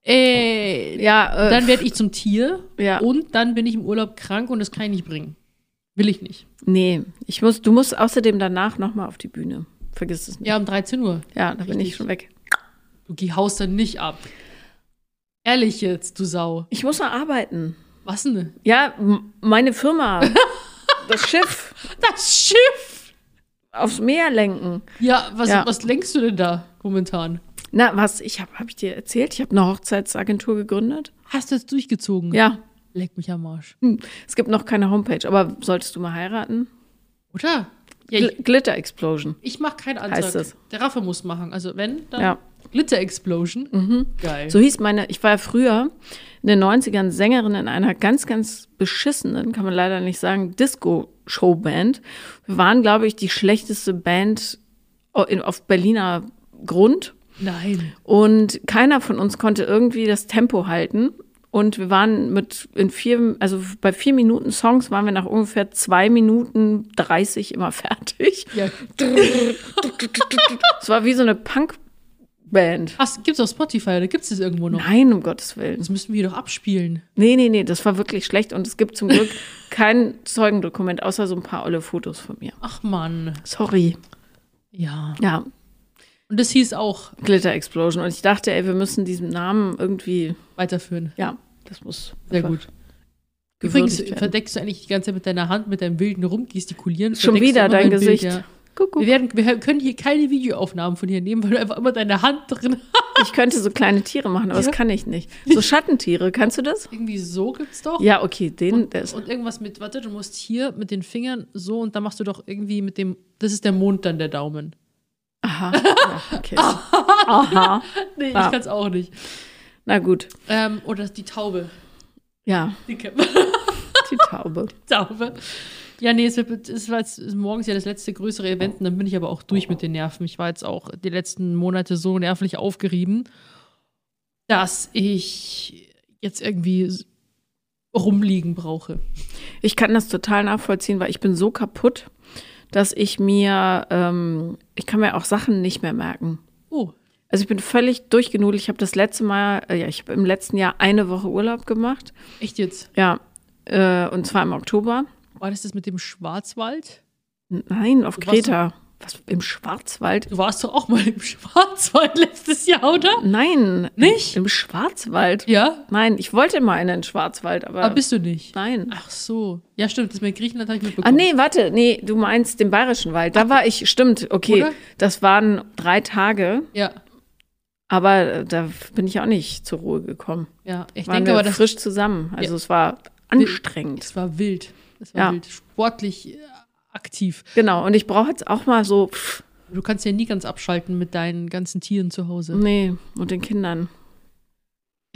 äh, ja, äh, dann werde ich zum Tier ja. und dann bin ich im Urlaub krank und das kann ich nicht bringen. Will ich nicht. Nee, ich muss, du musst außerdem danach nochmal auf die Bühne. Vergiss es nicht. Ja, um 13 Uhr. Ja, da bin ich schon weg. Du haust dann nicht ab. Ehrlich jetzt, du Sau. Ich muss noch arbeiten. Was denn? Ja, meine Firma, *laughs* das Schiff Das Schiff! aufs Meer lenken. Ja, was, Ja. was lenkst du denn da momentan? Na, was? Ich habe, habe ich dir erzählt? Ich habe eine Hochzeitsagentur gegründet. Hast du jetzt durchgezogen? Ja, Leck mich am Arsch. hm. es gibt noch keine Homepage, aber solltest du mal heiraten? Oder? Ja, Gl Glitter Explosion. ich mach keinen Antrag. Heißt es. Der Raffe muss machen. Also wenn, dann Ja. Glitter Explosion. Geil. So hieß meine, ich war ja früher in den 90ern Sängerin in einer ganz, ganz beschissenen, kann man leider nicht sagen, Disco-Showband. Wir waren, glaube ich, die schlechteste Band auf Berliner Grund. Nein. Und keiner von uns konnte irgendwie das Tempo halten. Und wir waren mit in vier, also bei vier Minuten Songs waren wir nach ungefähr zwei Minuten 30 immer *laughs* fertig. Ja. Es war wie so eine Punkband. Hast, gibt's auf Spotify oder gibt's das irgendwo noch? Nein, um Gottes Willen. Das müssten wir doch abspielen. Nee, nee, nee, das war wirklich schlecht. Und es gibt zum Glück *laughs* kein Zeugendokument, außer so ein paar olle Fotos von mir. Ach Mann. Sorry. Ja. Ja, Und das hieß auch Glitter Explosion. Und ich dachte, ey, wir müssen diesen Namen irgendwie, weiterführen. ja, das muss. Sehr gut. Übrigens werden. verdeckst du eigentlich die ganze Zeit mit deiner Hand, mit deinem wilden Rumgestikulieren. Schon wieder dein mein Bild, Gesicht. ja. Guck, Wir, guck. werden, wir können hier keine Videoaufnahmen von dir nehmen, weil du einfach immer deine Hand drin *laughs* hast. Ich könnte so kleine Tiere machen, aber Ja. das kann ich nicht. So Schattentiere, kannst du das? Irgendwie so gibt's doch. Ja, okay, den, Und, ist. und irgendwas mit, warte, du musst hier mit den Fingern so und dann machst du doch irgendwie mit dem, das ist der Mond dann der Daumen. Aha. *laughs* Ja, okay. Aha. *laughs* Nee, ich Ah. kann's auch nicht. Na gut. Ähm, oder die Taube. Ja, Die kennt man. *laughs* die Taube. Taube. Ja, nee, es, wird, es war jetzt ist morgens ja das letzte größere Event und dann bin ich aber auch durch mit den Nerven. Ich war jetzt auch die letzten Monate so nervlich aufgerieben, dass ich jetzt irgendwie rumliegen brauche. Ich kann das total nachvollziehen, weil ich bin so kaputt, dass ich mir, ähm, ich kann mir auch Sachen nicht mehr merken. Oh, Also ich bin völlig durchgenudelt. Ich habe das letzte Mal, äh, ja, ich habe im letzten Jahr eine Woche Urlaub gemacht. echt jetzt? Ja, äh, und zwar im Oktober. War das das mit dem Schwarzwald? Nein, auf Du Kreta. Was, im Schwarzwald? Du warst doch auch mal im *laughs* Schwarzwald letztes Jahr, oder? Nein. Nicht? Im Schwarzwald? Ja, Nein, ich wollte mal in den Schwarzwald, aber, aber bist du nicht. nein. Ach so. Ja, stimmt, das mit Griechenland habe ich mitbekommen. Ah, nee, warte, nee, du meinst den Bayerischen Wald. Da war ich, stimmt, okay. Oder? Das waren drei Tage, Ja, aber äh, da bin ich auch nicht zur Ruhe gekommen. ja. Ich Waren denke wir aber, das, frisch zusammen. Also Ja. es war anstrengend. es war wild. Es war Ja. wild. Sportlich äh, aktiv. Genau, und ich brauche jetzt auch mal so, pff, Du kannst ja nie ganz abschalten mit deinen ganzen Tieren zu Hause. nee, und den Kindern.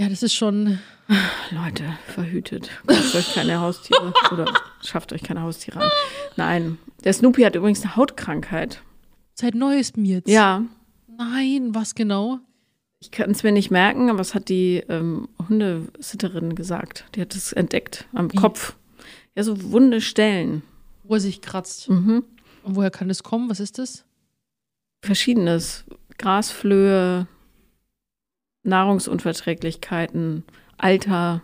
Ja, das ist schon. *sighs* Leute, verhütet. Kauft euch keine Haustiere *laughs* oder schafft euch keine Haustiere an. Nein, der Snoopy hat übrigens eine Hautkrankheit. Seit neuestem jetzt. Ja, Nein, was genau? Ich kann es mir nicht merken, aber was hat die ähm, Hundesitterin gesagt? Die hat es entdeckt am Wie? Kopf. Ja, so wunde Stellen. Wo er sich kratzt. Mhm. Und woher kann das kommen? Was ist das? Verschiedenes. Grasflöhe, Nahrungsunverträglichkeiten, Alter.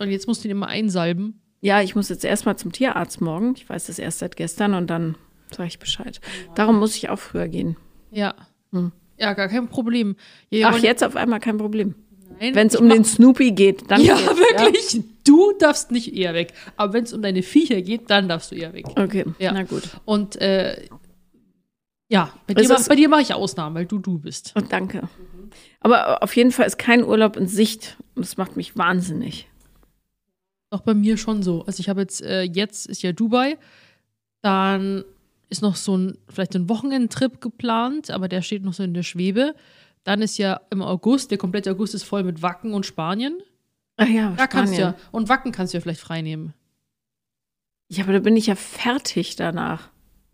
Und jetzt musst du ihn immer einsalben. Ja, ich muss jetzt erstmal zum Tierarzt morgen. Ich weiß das erst seit gestern und dann sage ich Bescheid. Darum muss ich auch früher gehen. Ja. Hm. Ja, gar kein Problem. Ja, Ach, jetzt auf einmal kein Problem. Wenn es um den Snoopy geht, dann Ja, geht's, wirklich. Du darfst nicht eher weg. Aber wenn es um deine Viecher geht, dann darfst du eher weg. Okay, Ja. na gut. Und äh, ja, bei dir, mach- bei dir mache ich Ausnahmen, weil du du bist. Und danke. Aber auf jeden Fall ist kein Urlaub in Sicht. Und das macht mich wahnsinnig. Auch bei mir schon so. Also ich habe jetzt, äh, jetzt ist ja Dubai, dann ist noch so ein, vielleicht ein Wochenendtrip geplant, aber der steht noch so in der Schwebe. Dann ist ja im August, der komplette August ist voll mit Wacken und Spanien. Ach ja, Da kannst du ja, und Wacken kannst du ja vielleicht freinehmen. Ja, aber da bin ich ja fertig danach.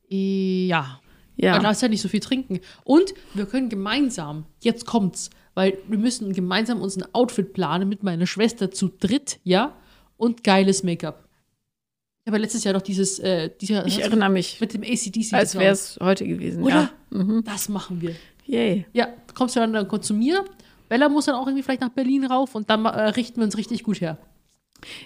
Ja. Ja. Weil da ist ja nicht so viel trinken. Und wir können gemeinsam, jetzt kommt's, weil wir müssen gemeinsam uns ein Outfit planen mit meiner Schwester zu dritt, ja? Und geiles Make-up. Ich habe ja letztes Jahr noch dieses, äh, dieser, Ich erinnere mich, mit dem ACDC. als wäre es heute gewesen. Oder? Ja. Mhm. Das machen wir. Yay. Ja, kommst du dann, dann zu mir. Bella muss dann auch irgendwie vielleicht nach Berlin rauf und dann äh, richten wir uns richtig gut her.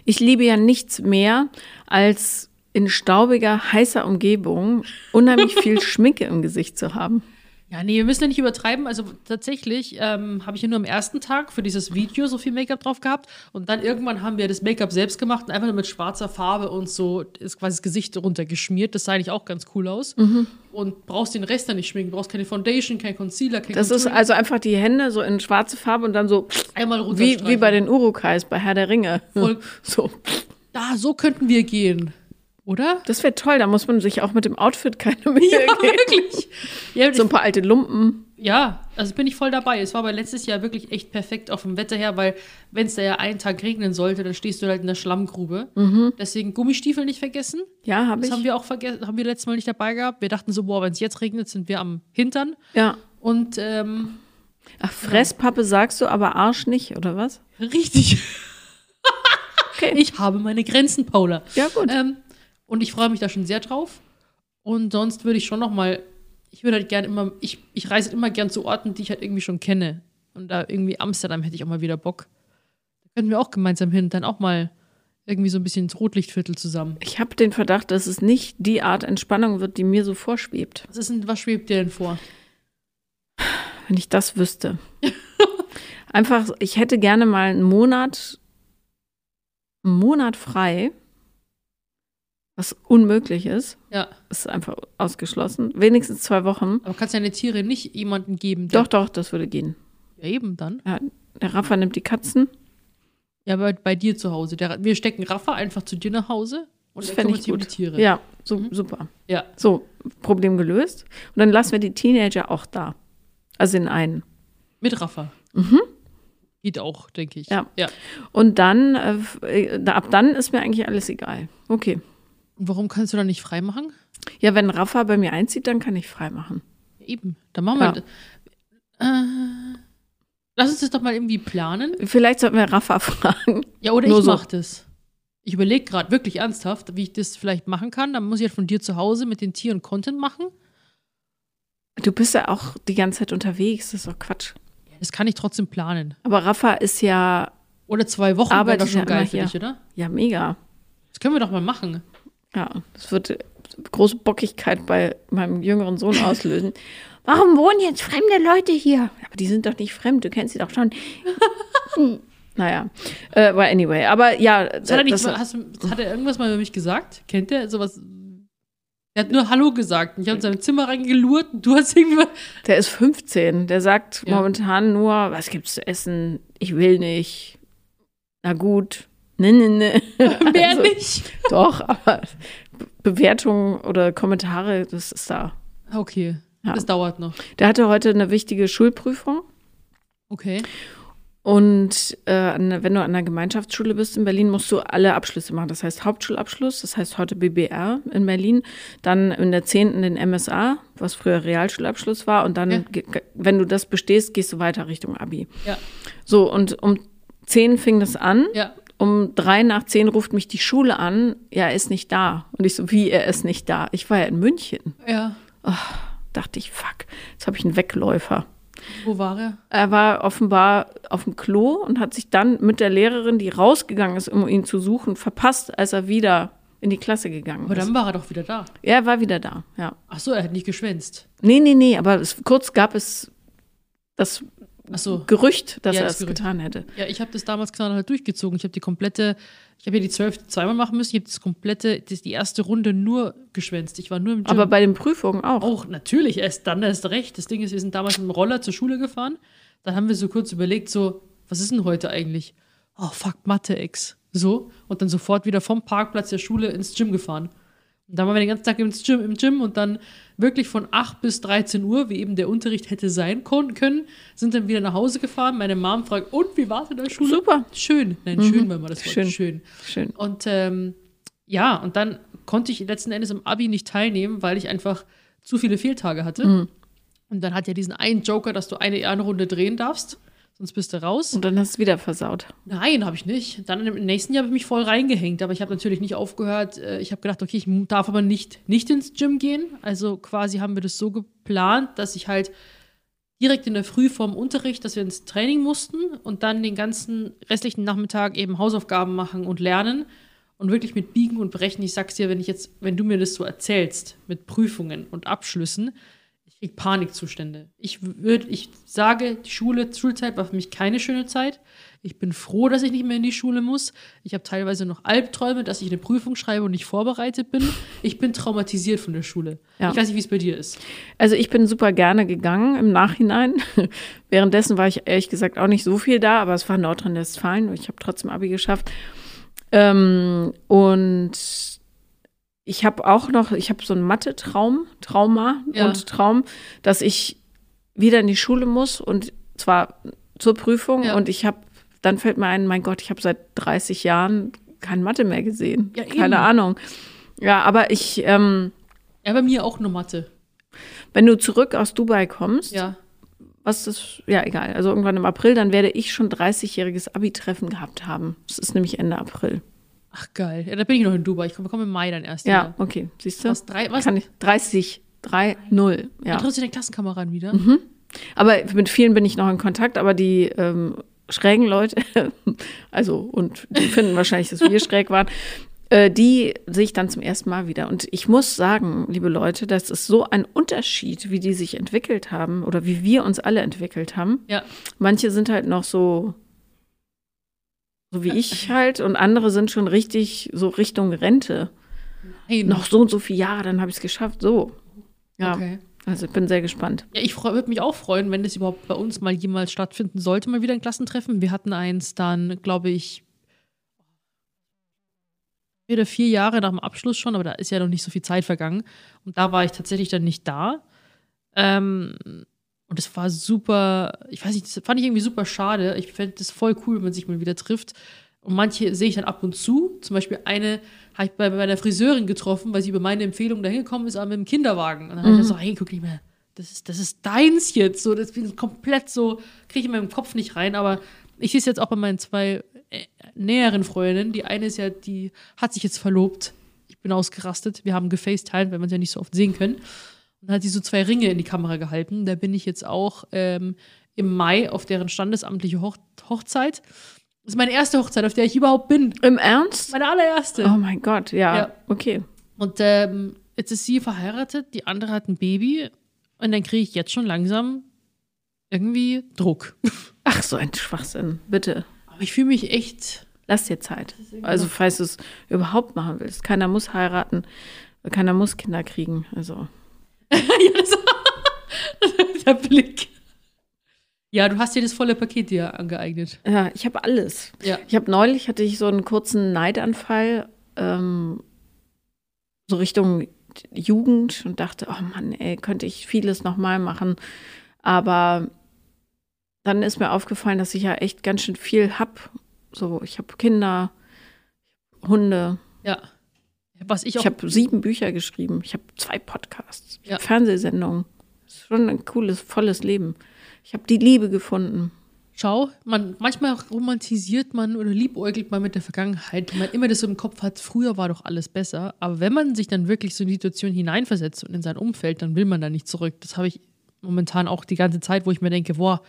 Ich liebe ja nichts mehr, als in staubiger, heißer Umgebung unheimlich *laughs* viel Schminke im Gesicht zu haben. Ja, nee, wir müssen ja nicht übertreiben. Also tatsächlich ähm, habe ich ja nur am ersten Tag für dieses Video so viel Make-up drauf gehabt. Und dann irgendwann haben wir das Make-up selbst gemacht und einfach nur mit schwarzer Farbe und so ist quasi das Gesicht runtergeschmiert. Das sah eigentlich auch ganz cool aus. Mhm. Und brauchst den Rest dann nicht schminken. Brauchst keine Foundation, kein Concealer, kein Das ist Contouring. also einfach die Hände so in schwarze Farbe und dann so einmal runter. wie, wie bei den Urukais bei Herr der Ringe. Voll. *laughs* So. Da, so könnten wir gehen. Oder? Das wäre toll, da muss man sich auch mit dem Outfit keine *laughs* Mühe Ja, geben. wirklich. Ja, So ein paar alte Lumpen. Ja, also bin ich voll dabei. Es war aber letztes Jahr wirklich echt perfekt auf dem Wetter her, weil wenn es da ja einen Tag regnen sollte, dann stehst du halt in der Schlammgrube. Deswegen Gummistiefel nicht vergessen. Ja, habe Das Mhm. ich. haben wir auch vergessen, haben wir letztes Mal nicht dabei gehabt. Wir dachten so, boah, wenn es jetzt regnet, sind wir am Hintern. ja. Und ähm, Ach, Fresspappe sagst du, aber Arsch nicht, oder was? richtig. Okay. *laughs* Ich habe meine Grenzen, Paula. Ja, gut. Ähm, und ich freue mich da schon sehr drauf. Und sonst würde ich schon noch mal, ich würde halt gerne immer, ich, ich reise immer gern zu Orten, die ich halt irgendwie schon kenne. Und da irgendwie Amsterdam hätte ich auch mal wieder Bock. Da könnten wir auch gemeinsam hin, dann auch mal irgendwie so ein bisschen ins Rotlichtviertel zusammen. Ich habe den Verdacht, dass es nicht die Art Entspannung wird, die mir so vorschwebt. Was ist denn, was schwebt dir denn vor? Wenn ich das wüsste. *laughs* Einfach, ich hätte gerne mal einen Monat, einen Monat frei, was unmöglich ist. Ja, Ist einfach ausgeschlossen. Wenigstens zwei Wochen. aber kannst deine Tiere nicht jemanden geben? Doch, doch, das würde gehen. Ja, eben dann. Ja, der Rafa nimmt die Katzen. Ja, aber bei dir zu Hause. Der, wir stecken Rafa einfach zu dir nach Hause und Das fände ich sich um die gut. Tiere. Ja, so, super. ja. So, Problem gelöst. Und dann lassen wir die Teenager auch da. Also in einen. Mit Rafa. Geht auch, denke ich. Mhm. Ja. ja. Und dann, äh, äh, ab dann ist mir eigentlich alles egal. Okay. Warum kannst du dann nicht frei machen? Ja, wenn Rafa bei mir einzieht, dann kann ich frei machen. Eben, dann machen Ja. wir. Äh, lass uns das doch mal irgendwie planen. Vielleicht sollten wir Rafa *laughs* fragen. Ja, oder Nur ich so. mach das. Ich überlege gerade wirklich ernsthaft, wie ich das vielleicht machen kann. Dann muss ich halt von dir zu Hause mit den Tieren Content machen. Du bist ja auch die ganze Zeit unterwegs. Das ist doch Quatsch. Das kann ich trotzdem planen. Aber Rafa ist ja, Oder zwei Wochen wäre Arbeitet doch schon ja geil für hier. dich, oder? ja mega. Das können wir doch mal machen. Ja, das wird große Bockigkeit bei meinem jüngeren Sohn auslösen. *laughs* Warum wohnen jetzt fremde Leute hier? Aber die sind doch nicht fremd, du kennst sie doch schon. *laughs* Naja, äh, well, anyway, aber ja, Das hat, er nicht, das, hast, hat er irgendwas mal über mich gesagt? Kennt er sowas? Er hat nur Hallo gesagt. Und ich habe in sein Zimmer reingelurrt und du hast irgendwie. *laughs* der ist 15, der sagt Ja. momentan nur, was gibt's zu essen? Ich will nicht. Na gut. Ne, ne, ne. *laughs* Mehr Also, nicht. Doch, aber Be- Bewertungen oder Kommentare, das ist da. Okay. Ja. Das dauert noch. Der hatte heute eine wichtige Schulprüfung. Okay. Und äh, wenn du an einer Gemeinschaftsschule bist in Berlin, musst du alle Abschlüsse machen. Das heißt Hauptschulabschluss, das heißt heute BBR in Berlin, dann in der 10. den MSA, was früher Realschulabschluss war. Und dann, Ja. wenn du das bestehst, gehst du weiter Richtung Abi. Ja. So, und um 10 fing das an. Ja. Um drei nach zehn ruft mich die Schule an, ja, er ist nicht da. Und ich so, wie, er ist nicht da? Ich war ja in München. Ja. Dachte ich, fuck, jetzt habe ich einen Wegläufer. Wo war er? Er war offenbar auf dem Klo und hat sich dann mit der Lehrerin, die rausgegangen ist, um ihn zu suchen, verpasst, als er wieder in die Klasse gegangen Aber ist. dann war er doch wieder da. Er war wieder da, ja. Ach so, er hat nicht geschwänzt. Nee, nee, nee, aber es, kurz gab es das so. Gerücht, dass Ja, er das es Gerücht. getan hätte. Ja, ich habe das damals knallhart durchgezogen. Ich habe die komplette, ich habe ja die zwölf zweimal machen müssen. Ich habe das komplette, das, die erste Runde nur geschwänzt. Ich war nur im Gym. Aber bei den Prüfungen auch. auch natürlich, erst dann erst recht. Das Ding ist, wir sind damals mit dem Roller zur Schule gefahren. Dann haben wir so kurz überlegt, so, was ist denn heute eigentlich? Oh, fuck, Mathe-Ex. So. Und dann sofort wieder vom Parkplatz der Schule ins Gym gefahren. Und dann waren wir den ganzen Tag im Gym, im Gym und dann wirklich von 8 bis 13 Uhr, wie eben der Unterricht hätte sein können, sind dann wieder nach Hause gefahren. Meine Mom fragt, und wie war es in der Schule? Super. Schön. Nein, schön war mal das Wort. Schön. schön. Schön. Und ähm, ja, und dann konnte ich letzten Endes im Abi nicht teilnehmen, weil ich einfach zu viele Fehltage hatte. Mhm. Und dann hat ja diesen einen Joker, dass du eine Ehrenrunde drehen darfst, sonst bist du raus. Und dann hast du es wieder versaut. Nein, habe ich nicht. Dann im nächsten Jahr habe ich mich voll reingehängt, aber ich habe natürlich nicht aufgehört. Äh, Ich habe gedacht, okay, ich darf aber nicht, nicht ins Gym gehen. Also quasi haben wir das so geplant, dass ich halt direkt in der Früh vorm Unterricht, dass wir ins Training mussten und dann den ganzen restlichen Nachmittag eben Hausaufgaben machen und lernen. Und wirklich mit Biegen und Brechen, ich sag's dir, wenn ich jetzt, wenn du mir das so erzählst, mit Prüfungen und Abschlüssen, ich krieg Panikzustände. Ich würde, ich sage, die Schule, Schulzeit war für mich keine schöne Zeit. Ich bin froh, dass ich nicht mehr in die Schule muss. Ich habe teilweise noch Albträume, dass ich eine Prüfung schreibe und nicht vorbereitet bin. Ich bin traumatisiert von der Schule. Ja. Ich weiß nicht, wie es bei dir ist. Also ich bin super gerne gegangen im Nachhinein. *laughs* Währenddessen war ich ehrlich gesagt auch nicht so viel da, aber es war Nordrhein-Westfalen. Ich habe trotzdem Abi geschafft. Ähm, und ich habe auch noch, ich habe so einen Mathe-Traum, Trauma Ja. und Traum, dass ich wieder in die Schule muss und zwar zur Prüfung Ja. und ich habe, dann fällt mir ein, mein Gott, ich habe seit 30 Jahren kein Mathe mehr gesehen. Ja. Keine Ahnung. Ja, aber ich, ähm, Ja, bei mir auch nur Mathe. wenn du zurück aus Dubai kommst, Ja. was ist, ja egal, also irgendwann im April, dann werde ich schon 30-jähriges Abi-Treffen gehabt haben. Es ist nämlich Ende April. Ach geil. Ja, da bin ich noch in Dubai. Ich komme komm im Mai dann erst. Ja, wieder. okay, siehst du? Was, drei, was? Kann ich, 30, 3, 0, ja. Triffst du deine Klassenkameraden wieder? Aber mit vielen bin ich noch in Kontakt, aber die ähm, schrägen Leute, *laughs* also und die finden wahrscheinlich, dass wir schräg waren, äh, die sehe ich dann zum ersten Mal wieder. Und ich muss sagen, liebe Leute, das ist so ein Unterschied, wie die sich entwickelt haben oder wie wir uns alle entwickelt haben. Ja. Manche sind halt noch so, so wie ich halt, und andere sind schon richtig so Richtung Rente. Nein. Noch so und so viele Jahre, dann habe ich es geschafft. So. Ja, Okay. also ich bin sehr gespannt. Ja, ich würde mich auch freuen, wenn das überhaupt bei uns mal jemals stattfinden sollte, mal wieder ein Klassentreffen. Wir hatten eins dann, glaube ich, vier oder vier Jahre nach dem Abschluss schon, aber da ist ja noch nicht so viel Zeit vergangen. Und da war ich tatsächlich dann nicht da. Ähm, und es war super, ich weiß nicht, das fand ich irgendwie super schade. Ich fände das voll cool, wenn man sich mal wieder trifft. Und manche sehe ich dann ab und zu. Zum Beispiel eine habe ich bei meiner Friseurin getroffen, weil sie über meine Empfehlung dahin gekommen ist, aber mit dem Kinderwagen. Und dann habe ich dann so reingeguckt, nicht mehr, das ist, das ist deins jetzt. So, das bin komplett so, kriege ich in meinem Kopf nicht rein. Aber ich sehe es jetzt auch bei meinen zwei äh, näheren Freundinnen. Die eine ist ja, die hat sich jetzt verlobt. Ich bin ausgerastet. Wir haben gefacetimed, weil wir uns ja nicht so oft sehen können. Und dann hat sie so zwei Ringe in die Kamera gehalten. Da bin ich jetzt auch ähm, im Mai auf deren standesamtliche Hoch Hochzeit. Das ist meine erste Hochzeit, auf der ich überhaupt bin. Im Ernst? Meine allererste. Oh mein Gott, ja, Ja. okay. Und ähm, jetzt ist sie verheiratet, die andere hat ein Baby. Und dann kriege ich jetzt schon langsam irgendwie Druck. *laughs* Ach, so ein Schwachsinn. Bitte, Aber ich fühle mich echt. lass dir Zeit. Also, falls du es überhaupt machen willst. Keiner muss heiraten, keiner muss Kinder kriegen. Also, *laughs* ja, das *laughs* der Blick. Ja, du hast dir das volle Paket dir angeeignet. ja, ich habe alles. Ja. Ich habe neulich, hatte ich so einen kurzen Neidanfall, ähm, so Richtung Jugend und dachte, oh Mann, ey, könnte ich vieles nochmal machen. Aber dann ist mir aufgefallen, dass ich ja echt ganz schön viel hab. So, ich habe Kinder, Hunde, Ja. Was ich auch. Ich habe sieben Bücher geschrieben. Ich habe zwei Podcasts. Ich Ja. habe Fernsehsendungen. Das ist schon ein cooles, volles Leben. Ich habe die Liebe gefunden. Schau, man, manchmal romantisiert man oder liebäugelt man mit der Vergangenheit, weil man immer das so im Kopf hat, früher war doch alles besser. Aber wenn man sich dann wirklich so in die Situation hineinversetzt und in sein Umfeld, dann will man da nicht zurück. Das habe ich momentan auch die ganze Zeit, wo ich mir denke, boah,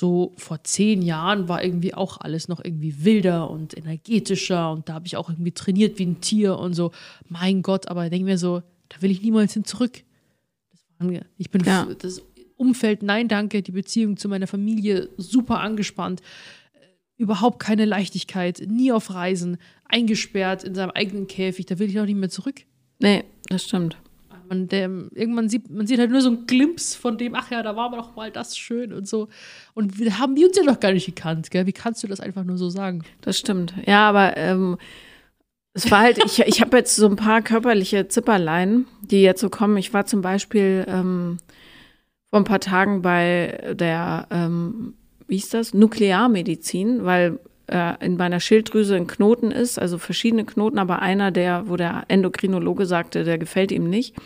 so vor zehn Jahren war irgendwie auch alles noch irgendwie wilder und energetischer und da habe ich auch irgendwie trainiert wie ein Tier und so. Mein Gott, aber ich denke mir so, da will ich niemals hin zurück. Ich bin Ja. das Umfeld, nein, danke, die Beziehung zu meiner Familie super angespannt, äh, überhaupt keine Leichtigkeit, nie auf Reisen, eingesperrt in seinem eigenen Käfig, da will ich auch nicht mehr zurück. Nee, das stimmt. Man, der, irgendwann sieht man sieht halt nur so einen Glimpse von dem, ach ja, da war doch mal das schön und so. Und wir haben die uns ja noch gar nicht gekannt, gell? Wie kannst du das einfach nur so sagen? Das stimmt. Ja, aber ähm, es war halt, ich, ich habe jetzt so ein paar körperliche Zipperlein, die jetzt so kommen. Ich war zum Beispiel ähm, vor ein paar Tagen bei der, ähm, wie hieß das, Nuklearmedizin, weil äh, in meiner Schilddrüse ein Knoten ist, also verschiedene Knoten, aber einer, der, wo der Endokrinologe sagte, der gefällt ihm nicht.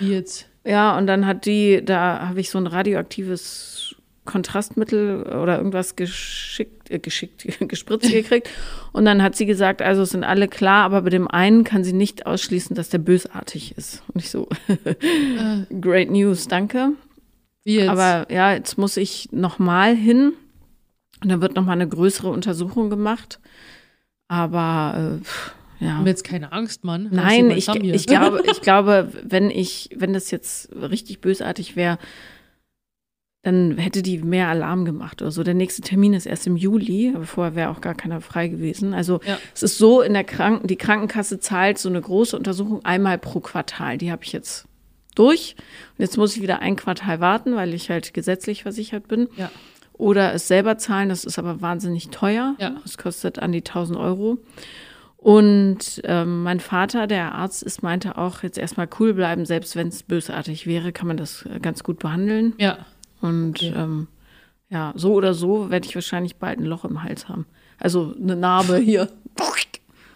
Wie jetzt? Ja, und dann hat die, da habe ich so ein radioaktives Kontrastmittel oder irgendwas geschickt, äh, geschickt, *laughs* gespritzt gekriegt. Und dann hat sie gesagt, also es sind alle klar, aber bei dem einen kann sie nicht ausschließen, dass der bösartig ist. Und ich so, *laughs* great news, danke. Wie jetzt? Aber ja, jetzt muss ich nochmal hin. Und dann wird nochmal eine größere Untersuchung gemacht. Aber äh, Ja. Und jetzt keine Angst, Mann. Nein, ich, ich glaube, *laughs* ich glaube, wenn ich, wenn das jetzt richtig bösartig wäre, dann hätte die mehr Alarm gemacht oder so. Der nächste Termin ist erst im Juli, aber vorher wäre auch gar keiner frei gewesen. Also Ja. es ist so, in der Kranken, die Krankenkasse zahlt so eine große Untersuchung einmal pro Quartal. Die habe ich jetzt durch. Und jetzt muss ich wieder ein Quartal warten, weil ich halt gesetzlich versichert bin. Ja. Oder es selber zahlen, das ist aber wahnsinnig teuer. Ja. Das kostet an die 1000 Euro. Und ähm, mein Vater, der Arzt ist, meinte auch, jetzt erstmal cool bleiben, selbst wenn es bösartig wäre, kann man das äh, ganz gut behandeln. Ja. Und Okay. ähm, ja, so oder so werde ich wahrscheinlich bald ein Loch im Hals haben. Also eine Narbe hier.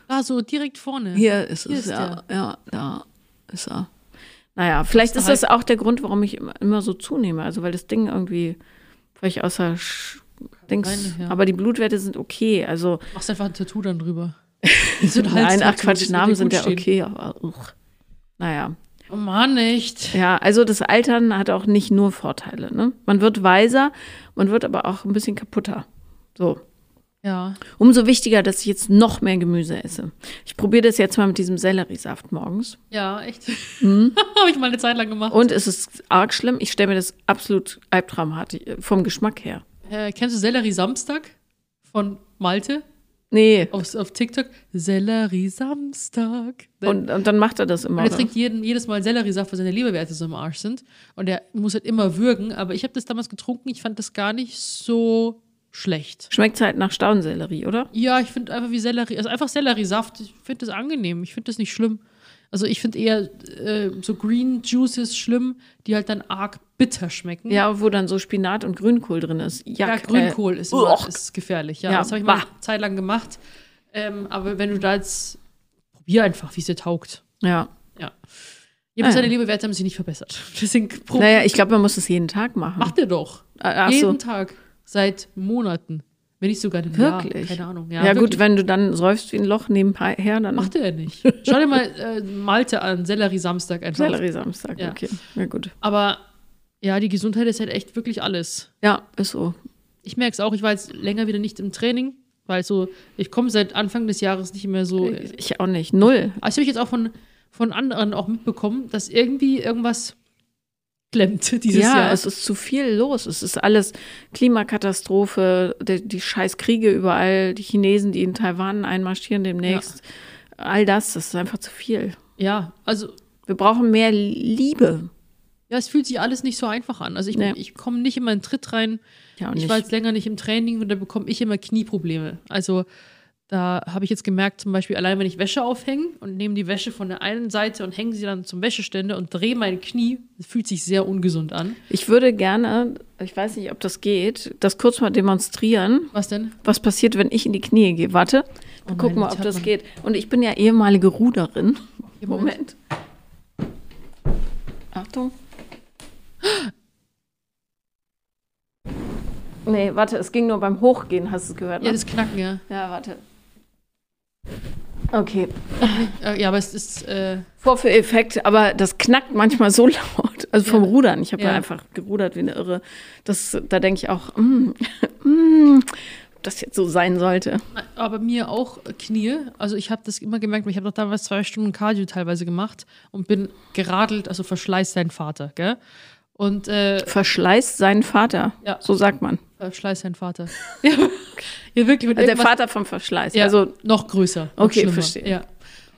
Ah, so direkt vorne. Hier ist Hier es, ist ja. Ja, da ist er. Naja, vielleicht ist das auch der Grund, warum ich immer so zunehme. Also weil das Ding irgendwie völlig außer Sch Dings. sein, ja. Aber die Blutwerte sind okay. Also Machst einfach ein Tattoo dann drüber. *laughs* Nein, ach Quatsch, Namen sind ja okay, aber uch. naja. Oh Mann, echt. Ja, also das Altern hat auch nicht nur Vorteile. Ne? Man wird weiser, man wird aber auch ein bisschen kaputter. So. Ja. Umso wichtiger, dass ich jetzt noch mehr Gemüse esse. Ich probiere das jetzt mal mit diesem Selleriesaft morgens. Ja, echt. *laughs* Habe ich mal eine Zeit lang gemacht. Mhm. Und es ist arg schlimm. Ich stelle mir das absolut albtraumhaft äh, vom Geschmack her. Äh, kennst du Sellerie Samstag von Malte Nee. auf, auf TikTok? Sellerie Samstag. Und, und dann macht er das immer. Und er trinkt jeden, jedes Mal Selleriesaft, weil seine Leberwerte so im Arsch sind. Und er muss halt immer würgen. Aber ich habe das damals getrunken. Ich fand das gar nicht so schlecht. Schmeckt halt nach Staudensellerie, oder? Ja, ich finde einfach wie Sellerie, also einfach Selleriesaft. Ich finde das angenehm. Ich finde das nicht schlimm. Also ich finde eher äh, so Green Juices schlimm, die halt dann arg bitter schmecken. Ja, wo dann so Spinat und Grünkohl drin ist. Ja, Jack, Grünkohl äh, ist, immer, ist gefährlich. Ja, Ja, das habe ich mal bah. eine Zeit lang gemacht. Ähm, aber wenn du da jetzt, probier einfach, wie es dir taugt. Ja. Ja. Jedenfalls Ah, ja. seine Leberwerte haben sich nicht verbessert. *laughs* Deswegen Naja, ich glaube, man muss es jeden Tag machen. macht er doch. Ah, Ach so. Jeden Tag. Seit Monaten. Wenn nicht sogar einem Jahr. Wirklich? Keine Ahnung. Ja, Ja, gut, wenn du dann säufst wie ein Loch nebenher, dann Macht er nicht. Schau dir mal äh, Malte an, Sellerie Samstag einfach. Sellerie Samstag. Ja. Okay, ja gut. Aber ja, die Gesundheit ist halt echt wirklich alles. Ja, ist so. Ich merke es auch, ich war jetzt länger wieder nicht im Training, weil so, ich komme seit Anfang des Jahres nicht mehr so. Ich auch nicht. Null. Also habe ich jetzt auch von, von anderen auch mitbekommen, dass irgendwie irgendwas klemmt *laughs* dieses ja, Jahr. es ist zu viel los. Es ist alles Klimakatastrophe, die, die scheiß Kriege überall, die Chinesen, die in Taiwan einmarschieren demnächst. All das, das ist einfach zu viel. ja, also Wir brauchen mehr Liebe. ja, es fühlt sich alles nicht so einfach an. Also ich, Nee. ich komme nicht in meinen Tritt rein. Ja, und Ich war jetzt länger nicht im Training und da bekomme ich immer Knieprobleme. Also da habe ich jetzt gemerkt, zum Beispiel allein wenn ich Wäsche aufhänge und nehme die Wäsche von der einen Seite und hänge sie dann zum Wäscheständer und drehe mein Knie, das fühlt sich sehr ungesund an. Ich würde gerne, ich weiß nicht, ob das geht, das kurz mal demonstrieren, Was denn? was passiert, wenn ich in die Knie gehe. Warte, wir Oh gucken mal, ob das man. geht. Und ich bin ja ehemalige Ruderin. Moment. Moment. Achtung. Nee, warte, es ging nur beim Hochgehen, hast du es gehört? Ne? Ja, das Knacken, ja. ja, warte. Okay. *laughs* Äh, Ja, aber es ist, äh, Vorführeffekt, aber das knackt manchmal so *laughs* laut. Also vom Ja. Rudern. Ich habe ja. Ja. einfach gerudert wie eine Irre. Das, da denke ich auch, mm, *laughs* mm, ob das jetzt so sein sollte. aber mir auch Knie. Also ich habe das immer gemerkt, ich habe doch damals zwei Stunden Cardio teilweise gemacht und bin geradelt, also verschleißt dein Vater, gell? Und äh, Verschleißt seinen Vater. Ja. So sagt man. Verschleißt dein Vater. *laughs* ja, wirklich. Also der Vater vom Verschleiß. Ja, Also noch größer. Noch Okay, schlimmer. verstehe. Ja.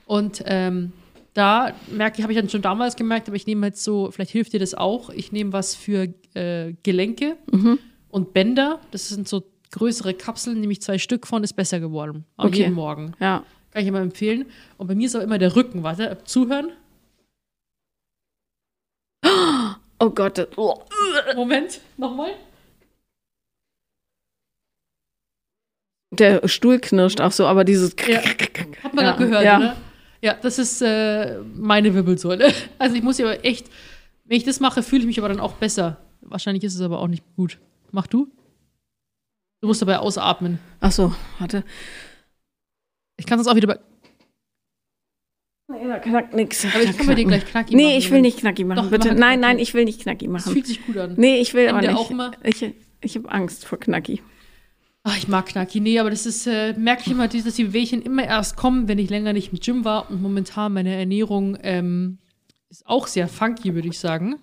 Und ähm, da merke ich, habe ich dann schon damals gemerkt, aber ich nehme jetzt so, vielleicht hilft dir das auch, ich nehme was für äh, Gelenke Mhm. und Bänder. Das sind so größere Kapseln, nämlich zwei Stück von, ist besser geworden. Am Okay. jeden Morgen. ja. Kann ich immer empfehlen. Und bei mir ist auch immer der Rücken. Warte, zuhören. Oh Gott. Oh. Moment, nochmal. Der Stuhl knirscht auch so, aber dieses. Ja. Hat man Ja, ja, gehört, ja. oder? Ja, das ist äh, meine Wirbelsäule. *laughs* Also ich muss ja aber echt, wenn ich das mache, fühle ich mich aber dann auch besser. Wahrscheinlich ist es aber auch nicht gut. Mach du? Du musst dabei ausatmen. Ach so, warte. Ich kann es auch wieder bei. Nee, da knackt nix. Aber ich kann bei dir gleich knackig Nee, machen, ich will nicht knackig machen, Doch, bitte. mach Nein, knackig. nein, ich will nicht knackig Das machen. fühlt sich gut an. Nee, ich will Nimm aber dir nicht. auch immer- Ich, ich habe Angst vor knacki. Ach, ich mag Knacki. Nee, aber das ist, äh, merke ich immer, dass die Wehchen immer erst kommen, wenn ich länger nicht im Gym war. Und momentan meine Ernährung ähm, ist auch sehr funky, würde ich sagen.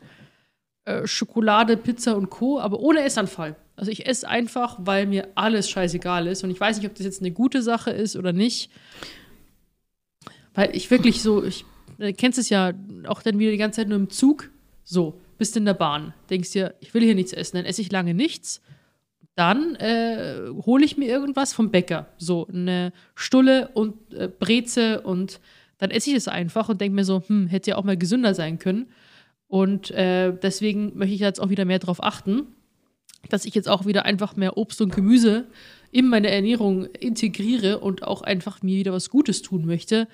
Äh, Schokolade, Pizza und Co., aber ohne Essanfall. Also ich esse einfach, weil mir alles scheißegal ist. Und ich weiß nicht, ob das jetzt eine gute Sache ist oder nicht. Weil ich wirklich so, ich du kennst es ja auch dann wieder die ganze Zeit nur im Zug. So, bist in der Bahn, denkst dir, ich will hier nichts essen, dann esse ich lange nichts. Dann äh, hole ich mir irgendwas vom Bäcker. So, eine Stulle und äh, Breze und dann esse ich es einfach und denke mir so, hm, hätte ja auch mal gesünder sein können. Und äh, deswegen möchte ich jetzt auch wieder mehr darauf achten, dass ich jetzt auch wieder einfach mehr Obst und Gemüse in meine Ernährung integriere und auch einfach mir wieder was Gutes tun möchte.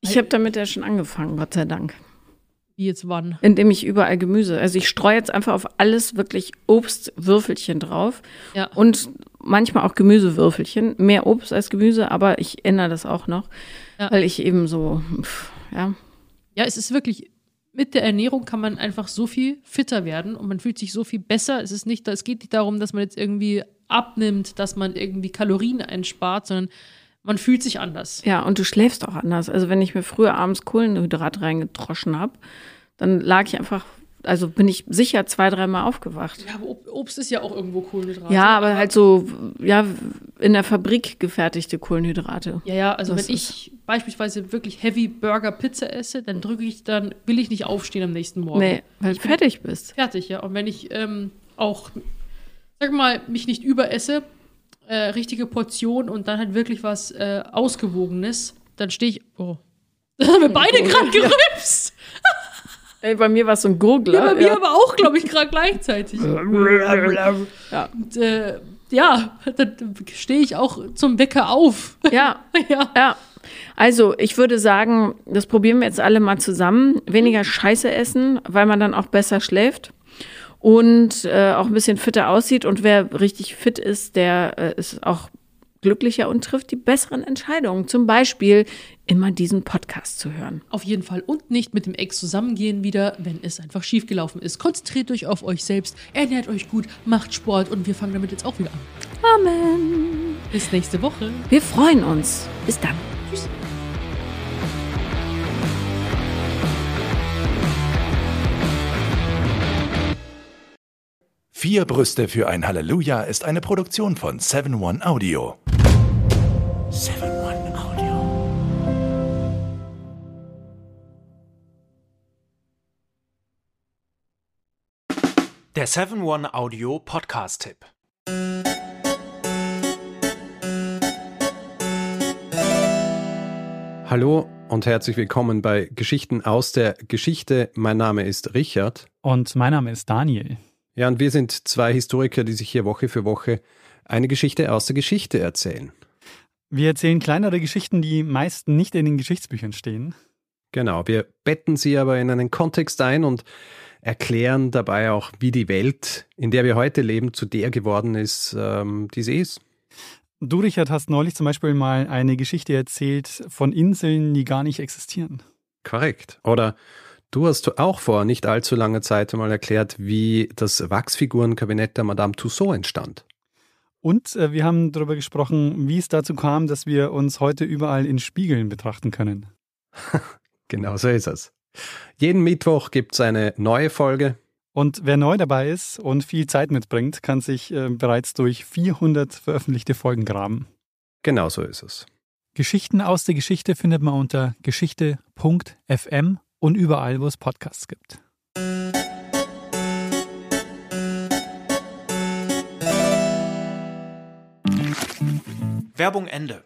Ich habe damit ja schon angefangen, Gott sei Dank. Wie jetzt wann? Indem ich überall Gemüse, also ich streue jetzt einfach auf alles wirklich Obstwürfelchen drauf Ja. und manchmal auch Gemüsewürfelchen. Mehr Obst als Gemüse, aber ich ändere das auch noch, Ja. weil ich eben so, pff, ja, Ja, es ist wirklich, mit der Ernährung kann man einfach so viel fitter werden und man fühlt sich so viel besser. Es ist nicht, es geht nicht darum, dass man jetzt irgendwie abnimmt, dass man irgendwie Kalorien einspart, sondern man fühlt sich anders. Ja, und du schläfst auch anders. Also wenn ich mir früher abends Kohlenhydrat reingedroschen habe, dann lag ich einfach, also bin ich sicher zwei, dreimal aufgewacht. Ja, aber Ob- Obst ist ja auch irgendwo Kohlenhydrate. Ja, aber halt so, ja, in der Fabrik gefertigte Kohlenhydrate. Ja, ja, also Das wenn ich beispielsweise wirklich Heavy Burger Pizza esse, dann drücke ich, dann will ich nicht aufstehen am nächsten Morgen. Nee, weil du fertig bist. Fertig, ja. Und wenn ich ähm, auch, sag mal, mich nicht überesse, äh, richtige Portion und dann halt wirklich was äh, Ausgewogenes, dann stehe ich. Oh. *laughs* Das haben wir beide gerade gerülpst. Ey, bei mir war es so ein Gurgler. Ja, bei mir aber auch, glaube ich, gerade gleichzeitig. *laughs* Ja. Und, äh, ja, dann stehe ich auch zum Wecker auf. ja, *laughs* ja. ja. Also, ich würde sagen, das probieren wir jetzt alle mal zusammen. Weniger Scheiße essen, weil man dann auch besser schläft und äh, auch ein bisschen fitter aussieht. Und wer richtig fit ist, der äh, ist auch glücklicher und trifft die besseren Entscheidungen. Zum Beispiel immer diesen Podcast zu hören. Auf jeden Fall. Und nicht mit dem Ex zusammengehen wieder, wenn es einfach schiefgelaufen ist. Konzentriert euch auf euch selbst, ernährt euch gut, macht Sport und wir fangen damit jetzt auch wieder an. Amen. Bis nächste Woche. Wir freuen uns. Bis dann. Tschüss. Vier Brüste für ein Halleluja ist eine Produktion von 7-One Audio. 7-One Audio. Der 7-One Audio Podcast-Tipp. Hallo und herzlich willkommen bei Geschichten aus der Geschichte. Mein Name ist Richard. Und mein Name ist Daniel. Ja, und wir sind zwei Historiker, die sich hier Woche für Woche eine Geschichte aus der Geschichte erzählen. Wir erzählen kleinere Geschichten, die meist nicht in den Geschichtsbüchern stehen. Genau, wir betten sie aber in einen Kontext ein und erklären dabei auch, wie die Welt, in der wir heute leben, zu der geworden ist, ähm, die sie ist. Du, Richard, hast neulich zum Beispiel mal eine Geschichte erzählt von Inseln, die gar nicht existieren. Korrekt. Oder du hast auch vor nicht allzu langer Zeit einmal erklärt, wie das Wachsfigurenkabinett der Madame Tussaud entstand. Und äh, wir haben darüber gesprochen, wie es dazu kam, dass wir uns heute überall in Spiegeln betrachten können. *laughs* Genau so ist es. Jeden Mittwoch gibt es eine neue Folge. Und wer neu dabei ist und viel Zeit mitbringt, kann sich äh, bereits durch 400 veröffentlichte Folgen graben. Genau so ist es. Geschichten aus der Geschichte findet man unter geschichte.fm und überall, wo es Podcasts gibt. Werbung Ende.